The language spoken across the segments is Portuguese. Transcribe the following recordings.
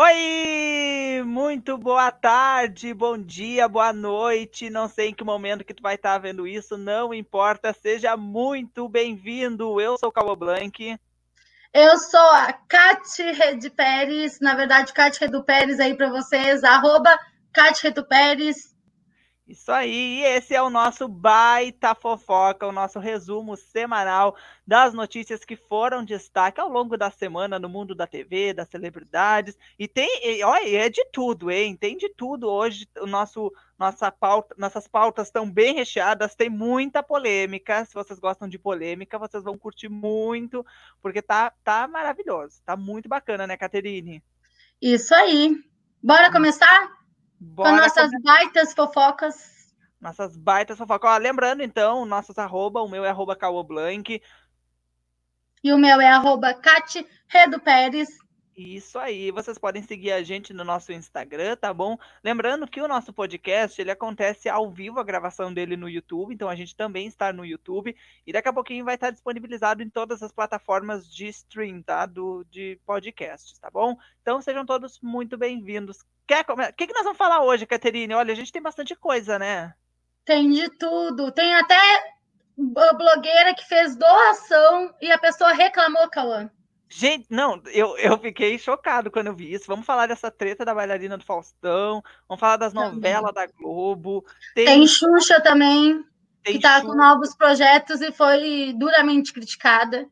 Oi! Muito boa tarde, bom dia, boa noite. Não sei em que momento que tu vai estar vendo isso, não importa. Seja muito bem-vindo. Eu sou o Cauã Blanc. Eu sou a Cati Rede Pérez, na verdade, Cati Redu Pérez aí para vocês, arroba Cati Redu Pérez. Isso aí, e esse é o nosso Baita Fofoca, o nosso resumo semanal das notícias que foram destaque ao longo da semana no mundo da TV, das celebridades. E tem, olha, é de tudo, hein? Tem de tudo hoje. O nosso, nossa pauta, nossas pautas estão bem recheadas, tem muita polêmica. Se vocês gostam de polêmica, vocês vão curtir muito, porque tá, tá maravilhoso. Tá muito bacana, né, Caterine? Isso aí. Bora começar? Bora com nossas baitas fofocas. Nossas baitas fofocas. Ó, lembrando, então, nossos arroba, o meu é arroba Blank. E o meu é arroba Cati Redo Pérez. Isso aí, vocês podem seguir a gente no nosso Instagram, tá bom? Lembrando que o nosso podcast, ele acontece ao vivo, a gravação dele no YouTube, então a gente também está no YouTube, e daqui a pouquinho vai estar disponibilizado em todas as plataformas de stream, tá? Do, de podcasts, tá bom? Então sejam todos muito bem-vindos. Quer O que, que nós vamos falar hoje, Caterine? Olha, a gente tem bastante coisa, né? Tem de tudo. Tem até blogueira que fez doação e a pessoa reclamou, Cauã. Gente, não, eu, eu fiquei chocado quando eu vi isso. Vamos falar dessa treta da bailarina do Faustão, vamos falar das novelas da Globo. Tem, tem Xuxa também, tem que tá Xuxa. com novos projetos e foi duramente criticada.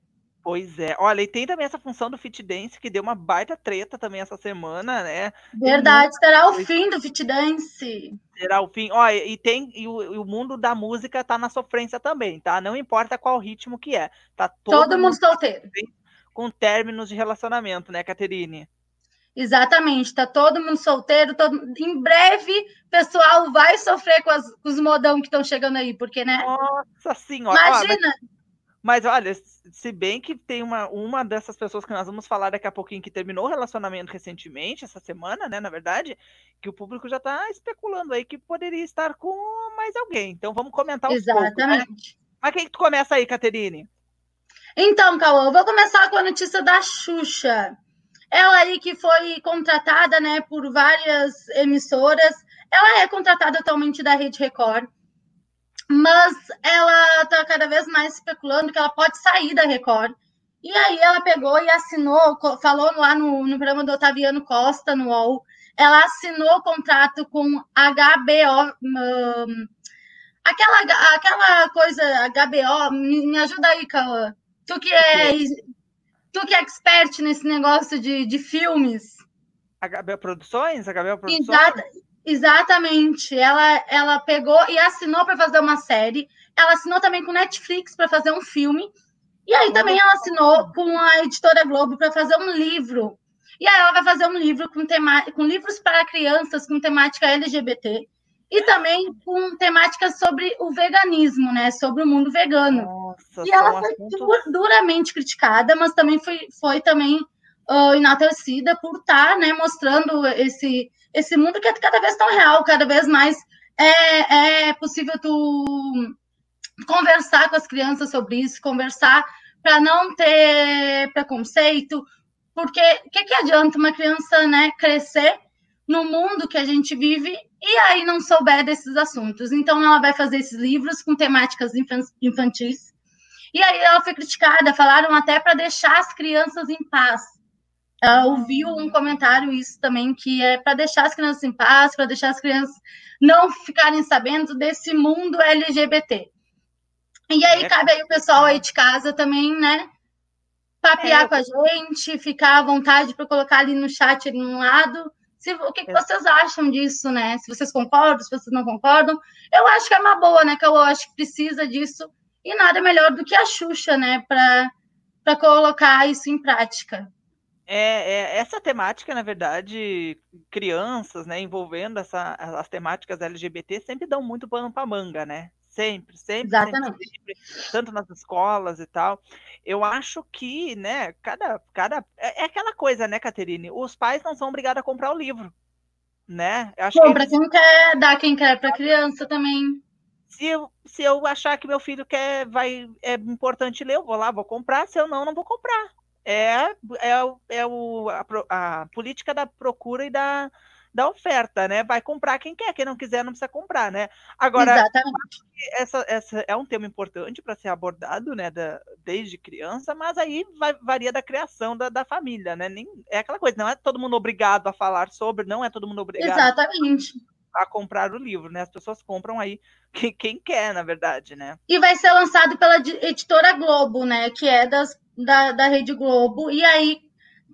Pois é. Olha, e tem também essa função do Fit Dance, que deu uma baita treta também essa semana, né? Verdade, será o fim do Fit Dance. Será o fim. Olha, e tem e o, e o, mundo da música tá na sofrência também, tá? Não importa qual ritmo que é. Tá todo, todo mundo solteiro. Com términos de relacionamento, né, Caterine? Exatamente, tá todo mundo solteiro, todo... em breve o pessoal vai sofrer com, as, com os modão que estão chegando aí, porque, né? Nossa senhora! Imagina! Mas... Mas olha, se bem que tem uma, uma dessas pessoas que nós vamos falar daqui a pouquinho que terminou o relacionamento recentemente, essa semana, né, na verdade, que o público já está especulando aí que poderia estar com mais alguém. Então vamos comentar um Exatamente. pouco. Né? Mas quem que tu começa aí, Caterine? Então, Cauã, eu vou começar com a notícia da Xuxa. Ela aí que foi contratada, né, por várias emissoras. Ela é contratada atualmente da Rede Record mas ela está cada vez mais especulando que ela pode sair da Record. E aí ela pegou e assinou, falou lá no, no programa do Otaviano Costa, no UOL, ela assinou o contrato com HBO, um, aquela, aquela coisa, HBO, me, me ajuda aí, Cauã. Tu que é, tu que é expert nesse negócio de, de filmes. HBO Produções? HBO Produções? Exato, Exatamente. Ela, ela pegou e assinou para fazer uma série. Ela assinou também com Netflix para fazer um filme. E aí também ela assinou com a editora Globo para fazer um livro. E aí ela vai fazer um livro com, tema, com livros para crianças com temática LGBT e também com temáticas sobre o veganismo, né? Sobre o mundo vegano. Nossa, e ela foi assuntos... duramente criticada, mas também foi, foi também uh, enaltecida por estar tá, né, mostrando esse esse mundo que é cada vez tão real, cada vez mais é, é possível tu conversar com as crianças sobre isso, conversar para não ter preconceito, porque o que, que adianta uma criança né, crescer no mundo que a gente vive e aí não souber desses assuntos? Então, ela vai fazer esses livros com temáticas infantis. E aí ela foi criticada, falaram até para deixar as crianças em paz uh, ouviu um comentário isso também, que é para deixar as crianças em paz, para deixar as crianças não ficarem sabendo desse mundo LGBT. E aí é. cabe aí o pessoal aí de casa também, né? Papear é. com a gente, ficar à vontade para colocar ali no chat ali no lado. Se, o que, que, é. vocês acham disso, né? Se vocês concordam, se vocês não concordam. Eu acho que é uma boa, né? Que eu acho que precisa disso. E nada melhor do que a Xuxa, né? Para colocar isso em prática. É, é, essa temática, na verdade, crianças, né, envolvendo essa, as temáticas LGBT sempre dão muito pano para manga, né? Sempre, sempre, Exatamente. Sempre, sempre, tanto nas escolas e tal. Eu acho que, né, cada, cada é, é aquela coisa, né, Caterine? Os pais não são obrigados a comprar o livro, né? Eu acho Compra que eles... quem quer, dá quem quer para criança também. Se eu, se eu achar que meu filho quer, vai, é importante ler, eu vou lá, vou comprar. Se eu não, não vou comprar é, é, é o, a, a política da procura e da, da oferta, né? Vai comprar quem quer, quem não quiser não precisa comprar, né? Agora, essa, essa é um tema importante para ser abordado, né? Da, desde criança, mas aí vai, varia da criação da, da família, né? Nem, é aquela coisa, não é todo mundo obrigado a falar sobre, não é todo mundo obrigado Exatamente. a comprar o livro, né? As pessoas compram aí quem, quem quer, na verdade, né? E vai ser lançado pela editora Globo, né? Que é das da, da Rede Globo, e aí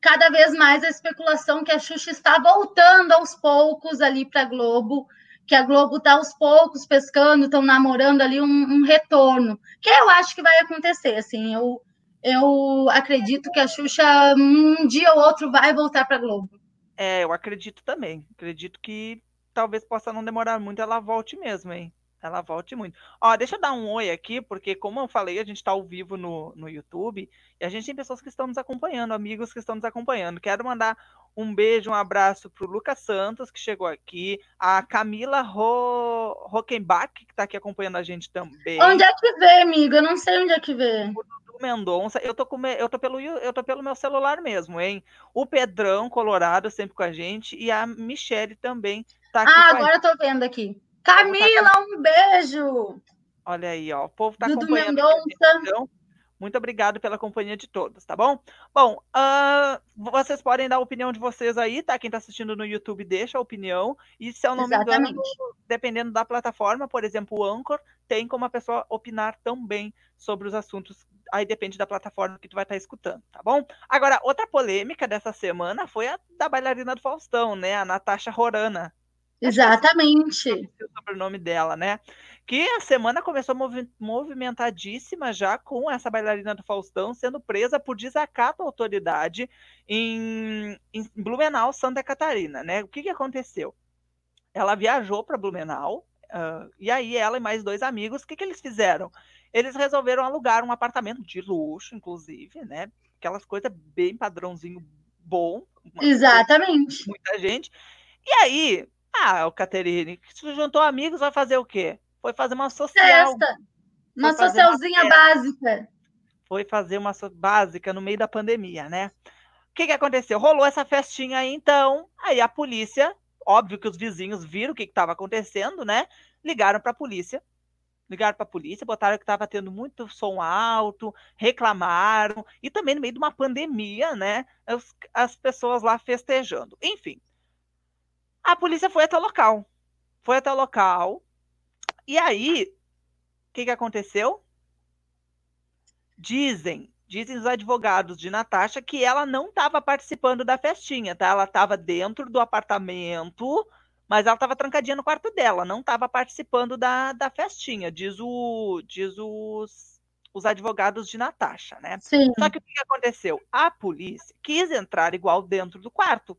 cada vez mais a especulação que a Xuxa está voltando aos poucos ali para a Globo, que a Globo está aos poucos pescando, estão namorando ali um, um, retorno, que eu acho que vai acontecer, assim, eu, eu acredito que a Xuxa um dia ou outro vai voltar para a Globo. É, eu acredito também, acredito que talvez possa não demorar muito, ela volte mesmo, hein? Ela volte muito. Ó, deixa eu dar um oi aqui, porque como eu falei, a gente está ao vivo no, no YouTube e a gente tem pessoas que estão nos acompanhando, amigos que estão nos acompanhando. Quero mandar um beijo, um abraço para o Lucas Santos, que chegou aqui, a Camila Ro... Rockenbach, que está aqui acompanhando a gente também. Onde é que vê, amigo? Eu não sei onde é que vê. O Dudu Mendonça, eu tô, com... eu, tô pelo... eu tô pelo meu celular mesmo, hein? O Pedrão Colorado sempre com a gente e a Michele também está aqui. Ah, agora eu tô vendo aqui. Camila, um beijo! Olha aí, ó. O povo está acompanhando. Mendonça. Então, muito obrigado pela companhia de todos, tá bom? Bom, uh, vocês podem dar a opinião de vocês aí, tá? Quem está assistindo no YouTube deixa a opinião. E se eu não Exatamente. me engano, dependendo da plataforma, por exemplo, o Anchor, tem como a pessoa opinar também sobre os assuntos. Aí depende da plataforma que tu vai estar tá escutando, tá bom? Agora, outra polêmica dessa semana foi a da bailarina do Faustão, né? A Natasha Rorana. Exatamente. O sobrenome dela, né? Que a semana começou movimentadíssima já com essa bailarina do Faustão sendo presa por desacato à autoridade em, em Blumenau, Santa Catarina, né? O que, que aconteceu? Ela viajou para Blumenau uh, e aí ela e mais dois amigos, o que, que eles fizeram? Eles resolveram alugar um apartamento de luxo, inclusive, né? Aquelas coisas bem padrãozinho bom. Exatamente. Muita gente. E aí, ah, o Caterine, se juntou amigos, vai fazer o quê? Foi fazer uma social. Festa. Uma socialzinha uma básica. Foi fazer uma so básica no meio da pandemia, né? O que, que aconteceu? Rolou essa festinha aí, então. Aí a polícia, óbvio que os vizinhos viram o que estava acontecendo, né? Ligaram para a polícia. Ligaram para a polícia, botaram que estava tendo muito som alto, reclamaram, e também no meio de uma pandemia, né? As, as pessoas lá festejando. Enfim, a polícia foi até o local. Foi até o local. E aí, o que, que aconteceu? Dizem, dizem os advogados de Natasha que ela não estava participando da festinha, tá? Ela estava dentro do apartamento, mas ela estava trancadinha no quarto dela, não estava participando da, da festinha, diz, o, diz os, os advogados de Natasha, né? Sim. Só que o que aconteceu? A polícia quis entrar igual dentro do quarto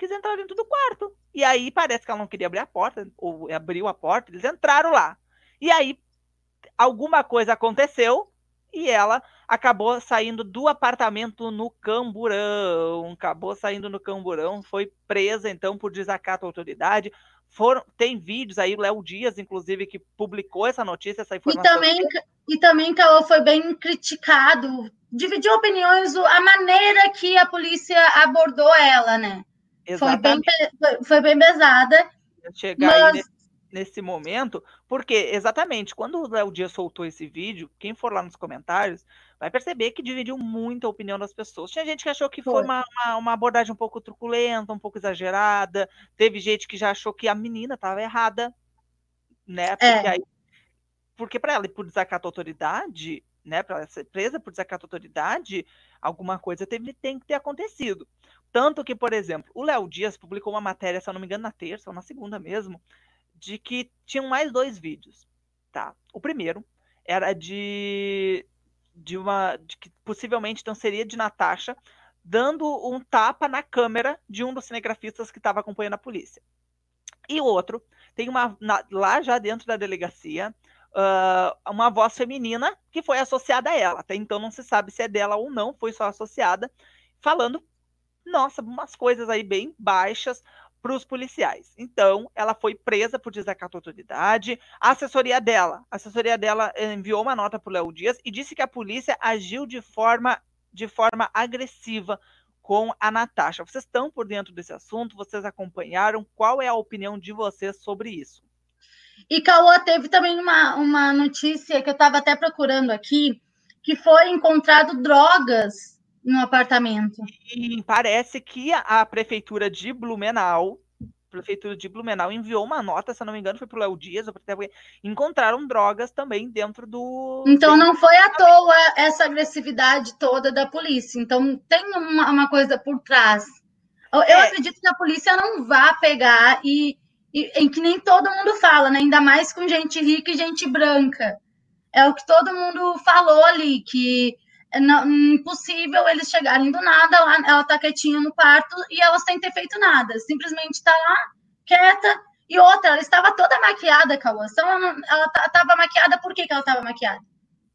quis entrar dentro do quarto. E aí parece que ela não queria abrir a porta, ou abriu a porta, eles entraram lá. E aí alguma coisa aconteceu e ela acabou saindo do apartamento no Camburão, acabou saindo no Camburão, foi presa então por desacato à autoridade. Foram, tem vídeos aí, o Léo Dias, inclusive, que publicou essa notícia, essa informação. E também, e também Caô, foi bem criticado, dividiu opiniões, a maneira que a polícia abordou ela, né? Foi bem, foi bem pesada. Chegar mas... aí nesse, nesse, momento, porque exatamente quando o Léo Dias soltou esse vídeo, quem for lá nos comentários vai perceber que dividiu muito a opinião das pessoas. Tinha gente que achou que foi, foi uma, uma, uma, abordagem um pouco truculenta, um pouco exagerada. Teve gente que já achou que a menina estava errada, né? Porque é. aí, porque para ela, por desacato à autoridade, né? Para ela ser presa por desacato à autoridade, alguma coisa teve, tem que ter acontecido. Tanto que, por exemplo, o Léo Dias publicou uma matéria, se eu não me engano, na terça ou na segunda mesmo, de que tinham mais dois vídeos. Tá? O primeiro era de, de uma. De que possivelmente então seria de Natasha dando um tapa na câmera de um dos cinegrafistas que estava acompanhando a polícia. E outro tem uma. Na, lá já dentro da delegacia. Uh, uma voz feminina que foi associada a ela. Até então não se sabe se é dela ou não, foi só associada, falando nossa, umas coisas aí bem baixas para os policiais. Então, ela foi presa por desacato à autoridade. A assessoria dela, a assessoria dela enviou uma nota para o Léo Dias e disse que a polícia agiu de forma, de forma agressiva com a Natasha. Vocês estão por dentro desse assunto? Vocês acompanharam? Qual é a opinião de vocês sobre isso? E Cauã teve também uma, uma notícia que eu estava até procurando aqui, que foi encontrado drogas no apartamento. E parece que a, prefeitura de Blumenau, prefeitura de Blumenau enviou uma nota, se não me engano, foi para o Léo Dias, encontraram drogas também dentro do. Então não foi à toa essa agressividade toda da polícia. Então tem uma, uma coisa por trás. Eu, é. eu acredito que a polícia não vá pegar e, e em que nem todo mundo fala, né? Ainda mais com gente rica e gente branca. É o que todo mundo falou ali, que não, impossível eles chegarem do nada, ela, ela tá quietinha no quarto e ela sem ter feito nada, simplesmente tá lá, quieta. E outra, ela estava toda maquiada, Cauã. Ela, ela tava maquiada, por que, que ela estava maquiada?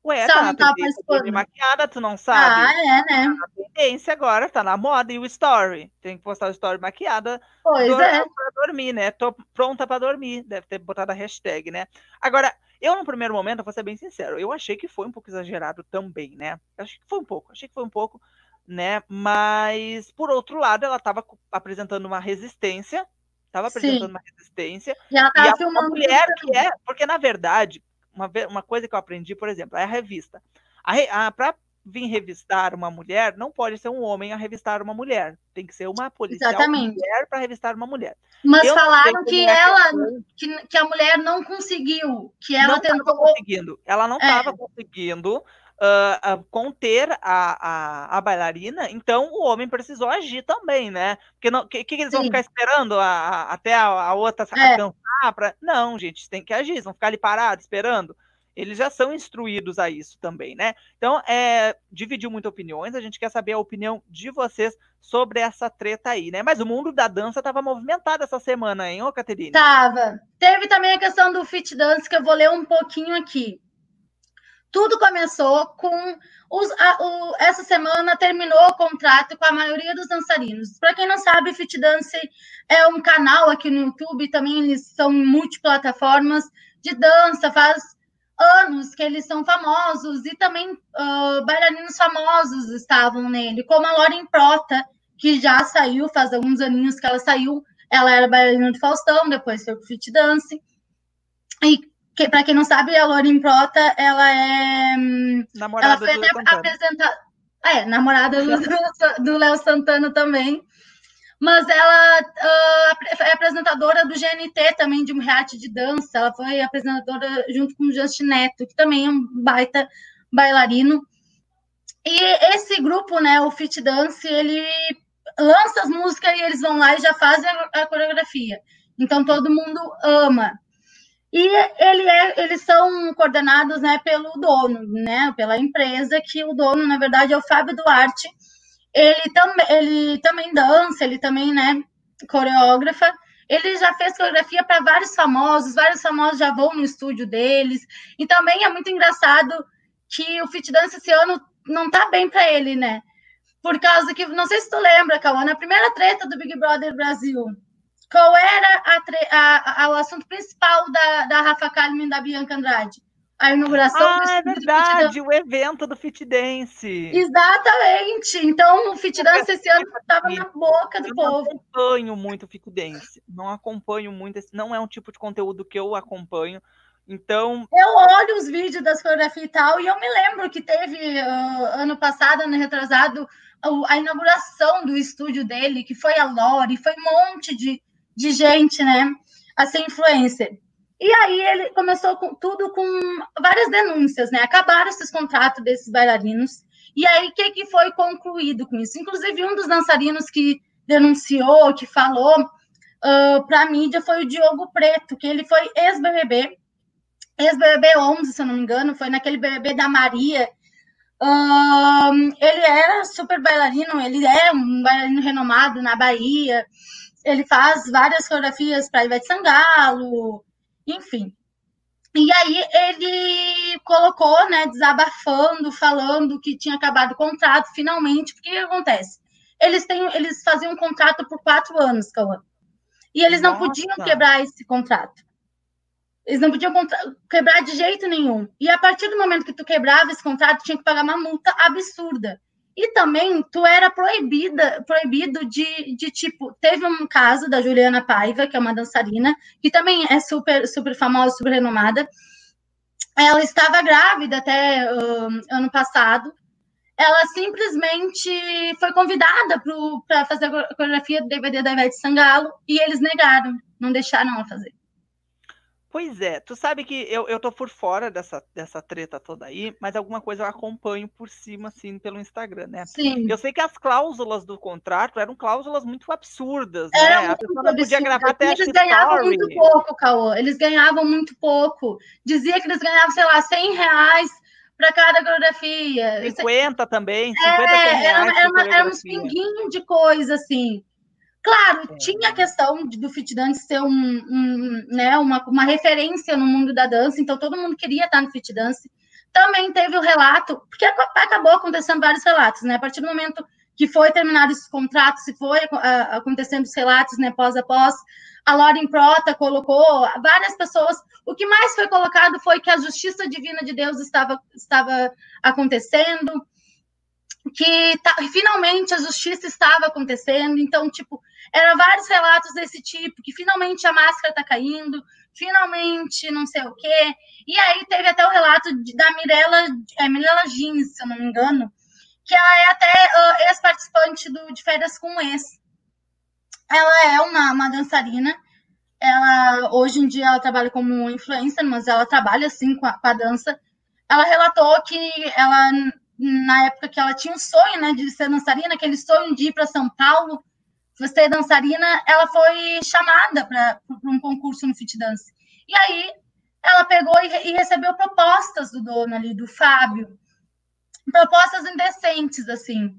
Ué, tá, não tava participando. maquiada, tu não sabe? Ah, é, né? Tá na tendência agora, tá na moda. E o story? Tem que postar o story maquiada. Pois é. Pra dormir, né? Tô pronta pra dormir. Deve ter botado a hashtag, né? Agora, eu, no primeiro momento, vou ser bem sincero, eu achei que foi um pouco exagerado também, né? Achei que foi um pouco, achei que foi um pouco, né? Mas, por outro lado, ela estava apresentando uma resistência, estava apresentando Sim. uma resistência. E ela estava filmando. mulher que é, porque na verdade, uma, uma coisa que eu aprendi, por exemplo, é a revista. A, a, Para vir revistar uma mulher, não pode ser um homem a revistar uma mulher. Tem que ser uma policial Exatamente. mulher para revistar uma mulher. Mas eu falaram que é ela, que, que, a mulher não conseguiu, que ela não tentou. conseguindo. Ela não estava é. conseguindo uh, uh, conter a, a, a, bailarina, então o homem precisou agir também, né? Porque o que, que, eles Sim. vão ficar esperando a, a, até a, outra é. cansar? Pra... Não, gente, tem que agir, eles vão ficar ali parados esperando eles já são instruídos a isso também, né? Então, é, dividiu muitas opiniões, a gente quer saber a opinião de vocês sobre essa treta aí, né? Mas o mundo da dança estava movimentado essa semana, hein, ô Caterine? Tava. Teve também a questão do fit dance, que eu vou ler um pouquinho aqui. Tudo começou com os, a, o, essa semana terminou o contrato com a maioria dos dançarinos. Para quem não sabe, Fit Dance é um canal aqui no YouTube, também eles são multiplataformas de dança, faz anos que eles são famosos e também uh, bailarinos famosos estavam nele, como a Lauren Prota, que já saiu, faz alguns aninhos que ela saiu. Ela era bailarina do Faustão, depois foi pro Fit Dance. E que, para quem não sabe, a Lauren Prota, ela é. Namorada ela foi até apresentada. É, namorada do Léo Santana também mas ela uh, é apresentadora do GNT também, de um reality de dança. Ela foi apresentadora junto com o Justin Neto, que também é um baita bailarino. E esse grupo, né, o Fit Dance, ele lança as músicas e eles vão lá e já fazem a, a coreografia. Então todo mundo ama. E ele é, eles são coordenados né, pelo dono, né, pela empresa, que o dono, na verdade, é o Fábio Duarte, ele, tam, ele também dança, ele também, né, coreógrafa. Ele já fez coreografia para vários famosos, vários famosos já vão no estúdio deles. E também é muito engraçado que o Fit Dance esse ano não tá bem para ele, né? Por causa que, não sei se tu lembra, Cauã, na primeira treta do Big Brother Brasil, qual era a, a, a, o assunto principal da, da Rafa Kalimann e da Bianca Andrade? a inauguração ah, é verdade, o evento do Fit Dance. Exatamente. Então, o Fit Dance esse ano estava na boca do eu povo. Não acompanho muito o Fit Dance. Não acompanho muito. Esse, não é um tipo de conteúdo que eu acompanho. Então. Eu olho os vídeos das coreografias e tal, e eu me lembro que teve uh, ano passado, ano retrasado, a inauguração do estúdio dele, que foi a Lore, foi um monte de, de gente, né? A ser influencer. E aí ele começou com tudo com várias denúncias, né? Acabaram esses contratos desses bailarinos. E aí, o que, que foi concluído com isso? Inclusive, um dos dançarinos que denunciou, que falou uh, para a mídia foi o Diogo Preto, que ele foi ex-BBB, ex-BBB 11, se eu não me engano, foi naquele BBB da Maria. Uh, ele era super bailarino, ele é um bailarino renomado na Bahia, ele faz várias coreografias para Ivete Sangalo, enfim. E aí ele colocou, né, desabafando, falando que tinha acabado o contrato, finalmente, porque o que acontece? Eles têm, eles faziam um contrato por quatro anos, Cauã. E eles não Nossa. podiam quebrar esse contrato. Eles não podiam quebrar de jeito nenhum. E a partir do momento que tu quebrava esse contrato, tinha que pagar uma multa absurda. E também tu era proibida, proibido de, de tipo, teve um caso da Juliana Paiva, que é uma dançarina, que também é super, super famosa, super renomada. Ela estava grávida até uh, ano passado. Ela simplesmente foi convidada para fazer a coreografia do DVD da Ivete Sangalo e eles negaram, não deixaram ela fazer. Pois é, tu sabe que eu, eu tô por fora dessa, dessa treta toda aí, mas alguma coisa eu acompanho por cima, assim, pelo Instagram, né? Sim. Eu sei que as cláusulas do contrato eram cláusulas muito absurdas, Era né? A pessoa não podia gravar até Eles ganhavam story. muito pouco, Caô. Eles ganhavam muito pouco. Dizia que eles ganhavam, sei lá, 100 reais para cada coreografia. 50 também, 50 é, reais era, era, uma, era uns pinguinhos de coisa, assim. Claro, é. tinha a questão do Fit Dance ser um, um, né, uma, uma referência no mundo da dança, então todo mundo queria estar no Fit Dance. Também teve o relato, porque acabou acontecendo vários relatos, né? A partir do momento que foi terminado esse contrato, se foi uh, acontecendo os relatos, né, pós a pós, a Lauren Prota colocou várias pessoas. O que mais foi colocado foi que a justiça divina de Deus estava, estava acontecendo, que tá, finalmente a justiça estava acontecendo. Então, tipo, eram vários relatos desse tipo, que finalmente a máscara está caindo, finalmente não sei o quê. E aí teve até o relato de, da Mirella, é, Mirella Jeans, se eu não me engano, que ela é até uh, ex-participante do de Férias com Ex. Ela é uma, uma dançarina. Ela, hoje em dia, ela trabalha como influencer, mas ela trabalha, assim, com a, com a dança. Ela relatou que ela na época que ela tinha um sonho, né, de ser dançarina, aquele sonho de ir para São Paulo, ser dançarina, ela foi chamada para um concurso no Fit Dance. E aí ela pegou e, e, recebeu propostas do dono ali, do Fábio, propostas indecentes, assim.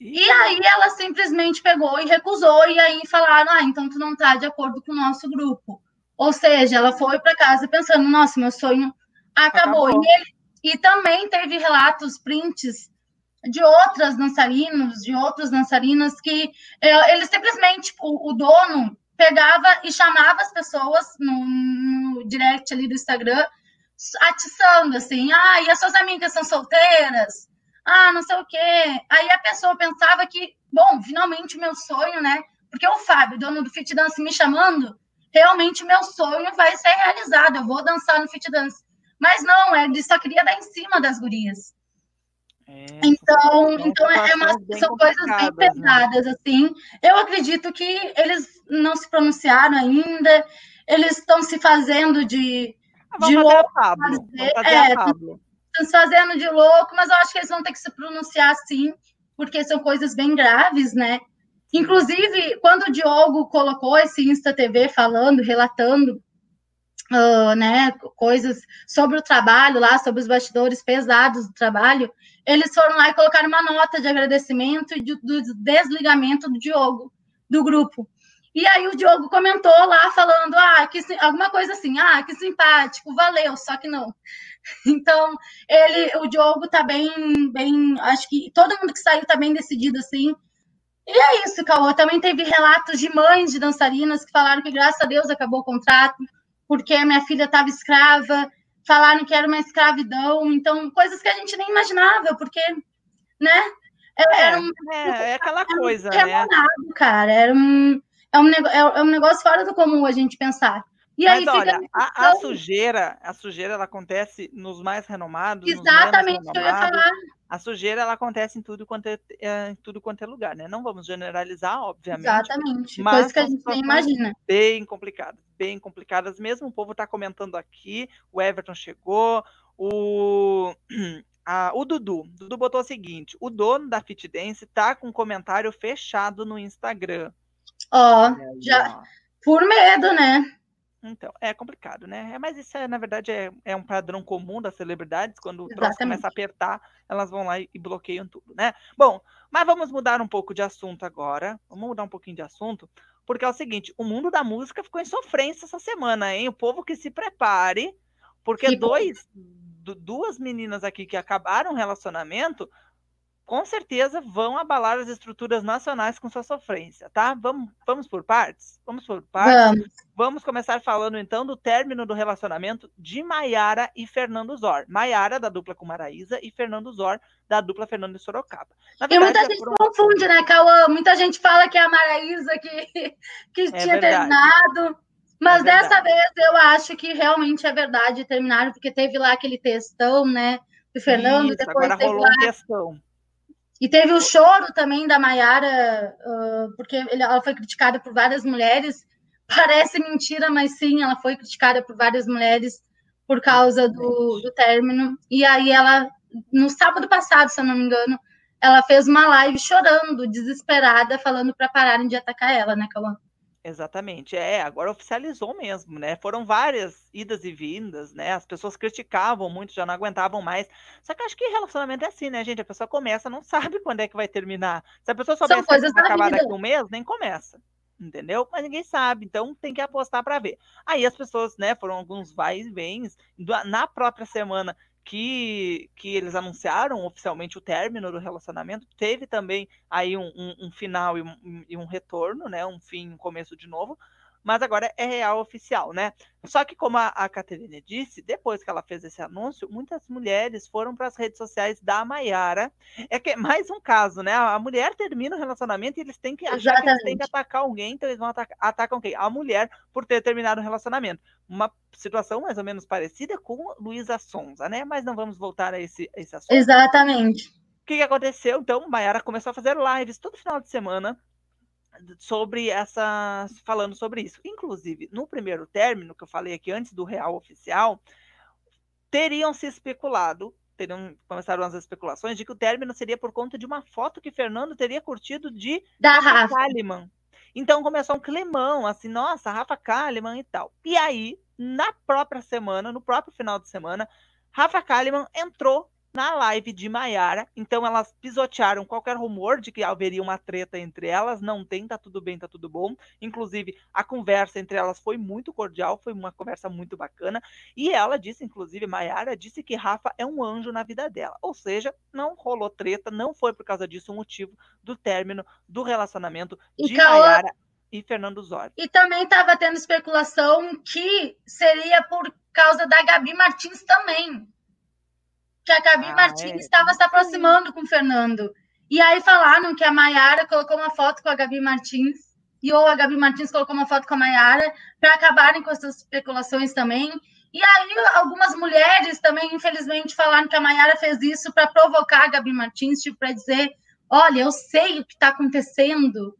E aí ela simplesmente pegou e recusou, e aí falaram, ah, então tu não está de acordo com o nosso grupo. Ou seja, ela foi para casa pensando, nossa, meu sonho acabou. acabou. E ele e também teve relatos, prints de outras dançarinos, de outros dançarinas que é, ele simplesmente, o, o, dono pegava e chamava as pessoas no, no, direct ali do Instagram, atiçando assim, ah, e as suas amigas são solteiras? Ah, não sei o quê. Aí a pessoa pensava que, bom, finalmente o meu sonho, né? Porque o Fábio, dono do Fit Dance, me chamando, realmente o meu sonho vai ser realizado. Eu vou dançar no Fit Dance. Mas não, ele só queria dar em cima das gurias. É, então, então é uma, são coisas bem né? pesadas, né? assim. Eu acredito que eles não se pronunciaram ainda, eles estão se fazendo de. Ah, de louco, Pablo. É, estão se fazendo de louco, mas eu acho que eles vão ter que se pronunciar sim, porque são coisas bem graves, né? Inclusive, quando o Diogo colocou esse Insta TV falando, relatando uh, né, coisas sobre o trabalho lá, sobre os bastidores pesados do trabalho, eles foram lá e colocaram uma nota de agradecimento e de, do desligamento do Diogo, do grupo. E aí o Diogo comentou lá falando, ah, que alguma coisa assim, ah, que simpático, valeu, só que não. Então, ele, o Diogo tá bem, bem, acho que todo mundo que saiu tá bem decidido assim. E é isso, Cauã. Também teve relatos de mães de dançarinas que falaram que, graças a Deus, acabou o contrato porque a minha filha estava escrava, falaram que era uma escravidão, então coisas que a gente nem imaginava, porque, né? Era, é, um, é, é aquela coisa, um né? cara, era um, é um, é um negócio fora do comum a gente pensar. E Mas aí olha, fica... a, a, sujeira, a sujeira ela acontece nos mais renomados. Exatamente, nos eu ia falar. A sujeira ela acontece em tudo quanto é, é, em tudo quanto é lugar, né? Não vamos generalizar, obviamente. Exatamente, mas coisa que a gente nem imagina. Bem complicadas, bem complicadas mesmo. O povo está comentando aqui, o Everton chegou, o a, o Dudu, Dudu botou o seguinte: o dono da Fit Dance tá com um comentário fechado no Instagram. Ó, oh, já por medo, né? Então, é complicado, né? É, mas isso, é, na verdade, é, é um padrão comum das celebridades. Quando o troço começa a apertar, elas vão lá e, e bloqueiam tudo, né? Bom, mas vamos mudar um pouco de assunto agora. Vamos mudar um pouquinho de assunto, porque é o seguinte: o mundo da música ficou em sofrência essa semana, hein? O povo que se prepare, porque que dois, duas meninas aqui que acabaram o relacionamento com certeza vão abalar as estruturas nacionais com sua sofrência, tá? Vamos, vamos por partes? Vamos por partes? Vamos. vamos começar falando então do término do relacionamento de Maiara e Fernando Zor. Maiara, da dupla com Maraísa, e Fernando Zor, da dupla Fernando e Sorocaba. Verdade, e muita gente foram... confunde, né, Cauã? Muita gente fala que é a Maraísa que, que é tinha verdade. terminado. Mas é dessa vez eu acho que realmente é verdade, terminaram, porque teve lá aquele textão, né? Do Fernando, Isso, depois agora rolou lá... um textão. E teve o choro também da Maiara, uh, porque ela foi criticada por várias mulheres. Parece mentira, mas sim, ela foi criticada por várias mulheres por causa do, do término. E aí ela, no sábado passado, se eu não me engano, ela fez uma live chorando, desesperada, falando para pararem de atacar ela, né, Cauã? Exatamente. É, agora oficializou mesmo, né? Foram várias idas e vindas, né? As pessoas criticavam muito, já não aguentavam mais. Só que acho que relacionamento é assim, né, gente? A pessoa começa, não sabe quando é que vai terminar. Se a pessoa soubesse que vai acabar daqui a um mês, nem começa. Entendeu? Mas ninguém sabe, então tem que apostar para ver. Aí as pessoas, né, foram alguns vai e vens. Na própria semana que, que eles anunciaram oficialmente o término do relacionamento, teve também aí um, um, um final e um, e um, retorno, né? Um fim, um começo de novo, mas agora é real oficial, né? Só que, como a, a Caterine disse, depois que ela fez esse anúncio, muitas mulheres foram para as redes sociais da Maiara. É que é mais um caso, né? A mulher termina o relacionamento e eles têm que achar que eles têm que atacar alguém, então eles vão atacar, atacam quem? A mulher por ter terminado o relacionamento. Uma situação mais ou menos parecida com Luísa Sonza, né? Mas não vamos voltar a esse, a esse assunto. Exatamente. O que, que aconteceu? Então, Maiara começou a fazer lives todo final de semana sobre essa falando sobre isso. Inclusive, no primeiro término que eu falei aqui antes do real oficial, teriam se especulado, teriam começaram as especulações de que o término seria por conta de uma foto que Fernando teria curtido de da Rafa Kalimann. Então começou um climão, assim, nossa, Rafa Kalimann e tal. E aí, na própria semana, no próprio final de semana, Rafa Kalimann entrou na live de Maiara. Então elas pisotearam qualquer rumor de que haveria uma treta entre elas. Não tem, tá tudo bem, tá tudo bom. Inclusive, a conversa entre elas foi muito cordial, foi uma conversa muito bacana. E ela disse, inclusive, Maiara disse que Rafa é um anjo na vida dela. Ou seja, não rolou treta, não foi por causa disso o motivo do término do relacionamento e de Maiara e Fernando Zori. E também estava tendo especulação que seria por causa da Gabi Martins também que a Gabi ah, Martins é. estava se aproximando com o Fernando. E aí falaram que a Maiara colocou uma foto com a Gabi Martins, e ou a Gabi Martins colocou uma foto com a Maiara, para acabarem com essas especulações também. E aí algumas mulheres também, infelizmente, falaram que a Maiara fez isso para provocar a Gabi Martins, tipo, para dizer, olha, eu sei o que está acontecendo,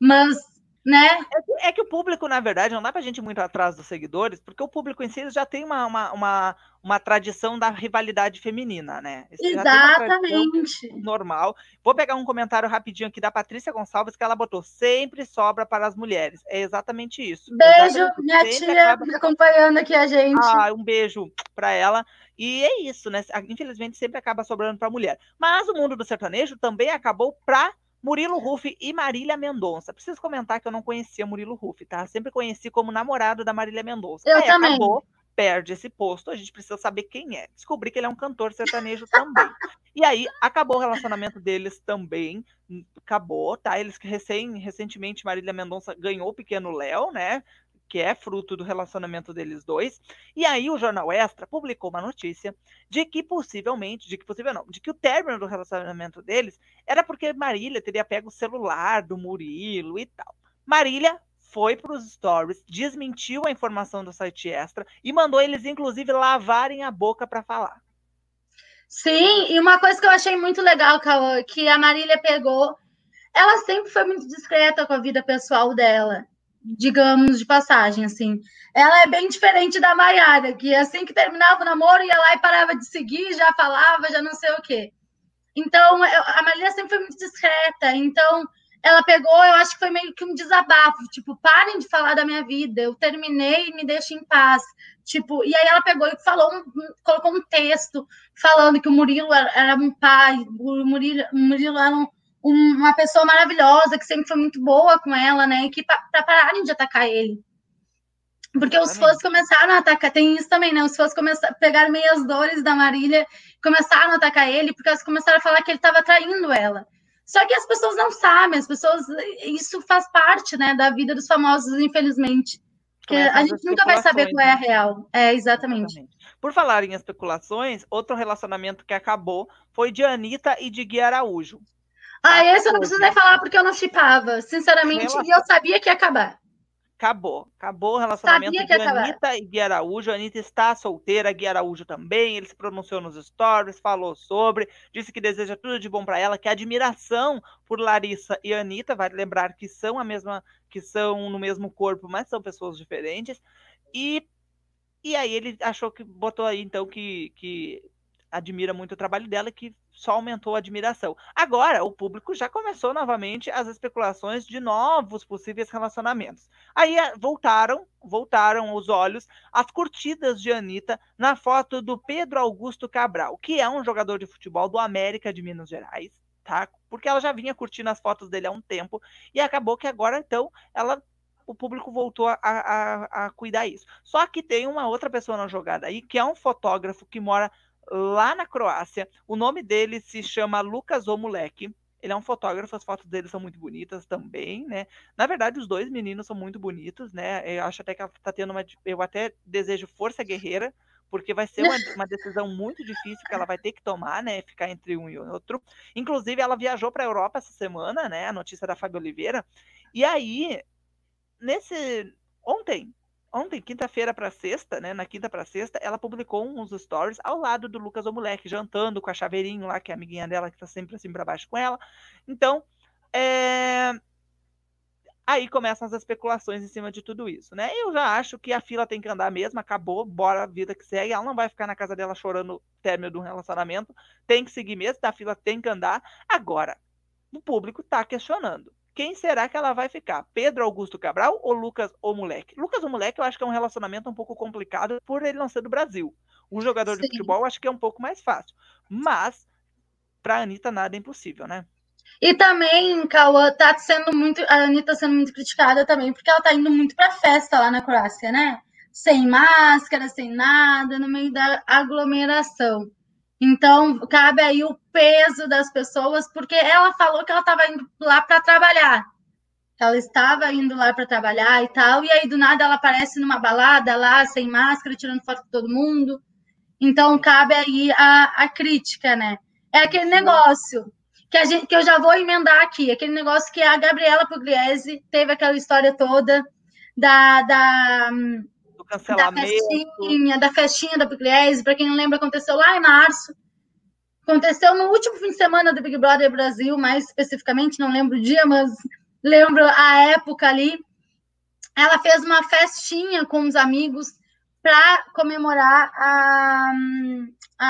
mas né? É que, é que, o público, na verdade, não dá para a gente ir muito atrás dos seguidores, porque o público em si já tem uma, uma, uma, uma tradição da rivalidade feminina, né? Exatamente. Normal. Vou pegar um comentário rapidinho aqui da Patrícia Gonçalves, que ela botou: sempre sobra para as mulheres. É exatamente isso. Beijo, exatamente minha tia acaba... acompanhando aqui a gente. Ah, um beijo para ela. E é isso, né? Infelizmente sempre acaba sobrando para a mulher. Mas o mundo do sertanejo também acabou para Murilo Ruff e Marília Mendonça. Preciso comentar que eu não conhecia Murilo Ruff, tá? Sempre conheci como namorado da Marília Mendonça. Eu Aí também. acabou, perde esse posto, a gente precisa saber quem é. Descobri que ele é um cantor sertanejo também. E aí acabou o relacionamento deles também, acabou, tá? Eles que recém, recentemente Marília Mendonça ganhou o pequeno Léo, né? Que é fruto do relacionamento deles dois. E aí o Jornal Extra publicou uma notícia de que possivelmente, de que possível não, de que o término do relacionamento deles era porque Marília teria pego o celular do Murilo e tal. Marília foi para os stories, desmentiu a informação do site Extra e mandou eles inclusive lavarem a boca para falar. Sim, e uma coisa que eu achei muito legal, que a Marília pegou, ela sempre foi muito discreta com a vida pessoal dela digamos, de passagem, assim. Ela é bem diferente da Maiara, que assim que terminava o namoro, ia lá e parava de seguir, já falava, já não sei o quê. Então, a Marília sempre foi muito discreta, então ela pegou, eu acho que foi meio que um desabafo, tipo, parem de falar da minha vida, eu terminei me deixem em paz. Tipo, e aí ela pegou e falou, colocou um texto falando que o Murilo era um pai, o Murilo, o Murilo era um, uma pessoa maravilhosa, que sempre foi muito boa com ela, né? E que para pararem de atacar ele. Porque os fãs começaram a atacar, tem isso também, né? Os fãs começaram, pegaram meias dores da Marília, começaram a atacar ele, porque elas começaram a falar que ele estava traindo ela. Só que as pessoas não sabem, as pessoas. Isso faz parte, né, da vida dos famosos, infelizmente. Que a gente nunca vai saber qual é a né? real. É, exatamente. exatamente. Por falar em especulações, outro relacionamento que acabou foi de Anitta e de Gui Araújo. Ah, esse eu não preciso nem falar porque eu não chipava, sinceramente, e eu sabia que ia acabar acabou. Acabou o relacionamento de Anitta e Gui Araújo. A Anitta está solteira, Gui Araújo também. Ele se pronunciou nos stories, falou sobre, disse que deseja tudo de bom para ela, que a admiração por Larissa e Anitta, vai lembrar que são a mesma, que são no mesmo corpo, mas são pessoas diferentes. E, e aí ele achou que botou aí então que, que admira muito o trabalho dela que só aumentou a admiração. Agora, o público já começou novamente as especulações de novos possíveis relacionamentos. Aí eh, voltaram, voltaram os olhos as curtidas de Anitta na foto do Pedro Augusto Cabral, que é um jogador de futebol do América de Minas Gerais, tá? Porque ela já vinha curtindo as fotos dele há um tempo e acabou que agora então ela o público voltou a, a, a cuidar isso. Só que tem uma outra pessoa na jogada aí, que é um fotógrafo que mora lá na Croácia. O nome dele se chama Lucas Omulek. Ele é um fotógrafo, as fotos dele são muito bonitas também, né? Na verdade, os dois meninos são muito bonitos, né? Eu acho até que ela tá tendo uma. Eu até desejo força guerreira, porque vai ser uma, uma decisão muito difícil que ela vai ter que tomar, né? Ficar entre um e outro. Inclusive, ela viajou para a Europa essa semana, né? A notícia da Fábio Oliveira. E aí, nesse. Ontem, ontem, quinta-feira para sexta, né? Na quinta para sexta, ela publicou uns stories ao lado do Lucas o moleque, jantando com a Chaveirinho lá, que é a amiguinha dela, que tá sempre assim para baixo com ela. Então, é... aí começam as especulações em cima de tudo isso, né? Eu já acho que a fila tem que andar mesmo, acabou, bora a vida que segue. Ela não vai ficar na casa dela chorando o término de um relacionamento, tem que seguir mesmo, a fila tem que andar. Agora, o público tá questionando quem será que ela vai ficar? Pedro Augusto Cabral ou Lucas ou Moleque? Lucas ou Moleque eu acho que é um relacionamento um pouco complicado por ele não ser do Brasil. O jogador Sim. de futebol eu acho que é um pouco mais fácil. Mas, para a Anitta, nada é impossível, né? E também, Cauã, tá sendo muito. A Anitta sendo muito criticada também, porque ela tá indo muito pra festa lá na Croácia, né? Sem máscara, sem nada, no meio da aglomeração. Então, cabe aí o peso das pessoas, porque ela falou que ela estava indo lá para trabalhar. Ela estava indo lá para trabalhar e tal, e aí do nada ela aparece numa balada lá, sem máscara, tirando foto com todo mundo. Então, cabe aí a, a crítica, né? É aquele negócio que, a gente, que eu já vou emendar aqui, aquele negócio que a Gabriela Pugliese teve aquela história toda da, da cancelamento. Da festinha, da festinha da Pugliese, para quem não lembra, aconteceu lá em março. Aconteceu no último fim de semana do Big Brother Brasil, mais especificamente, não lembro o dia, mas lembro a época ali. Ela fez uma festinha com os amigos para comemorar a, a,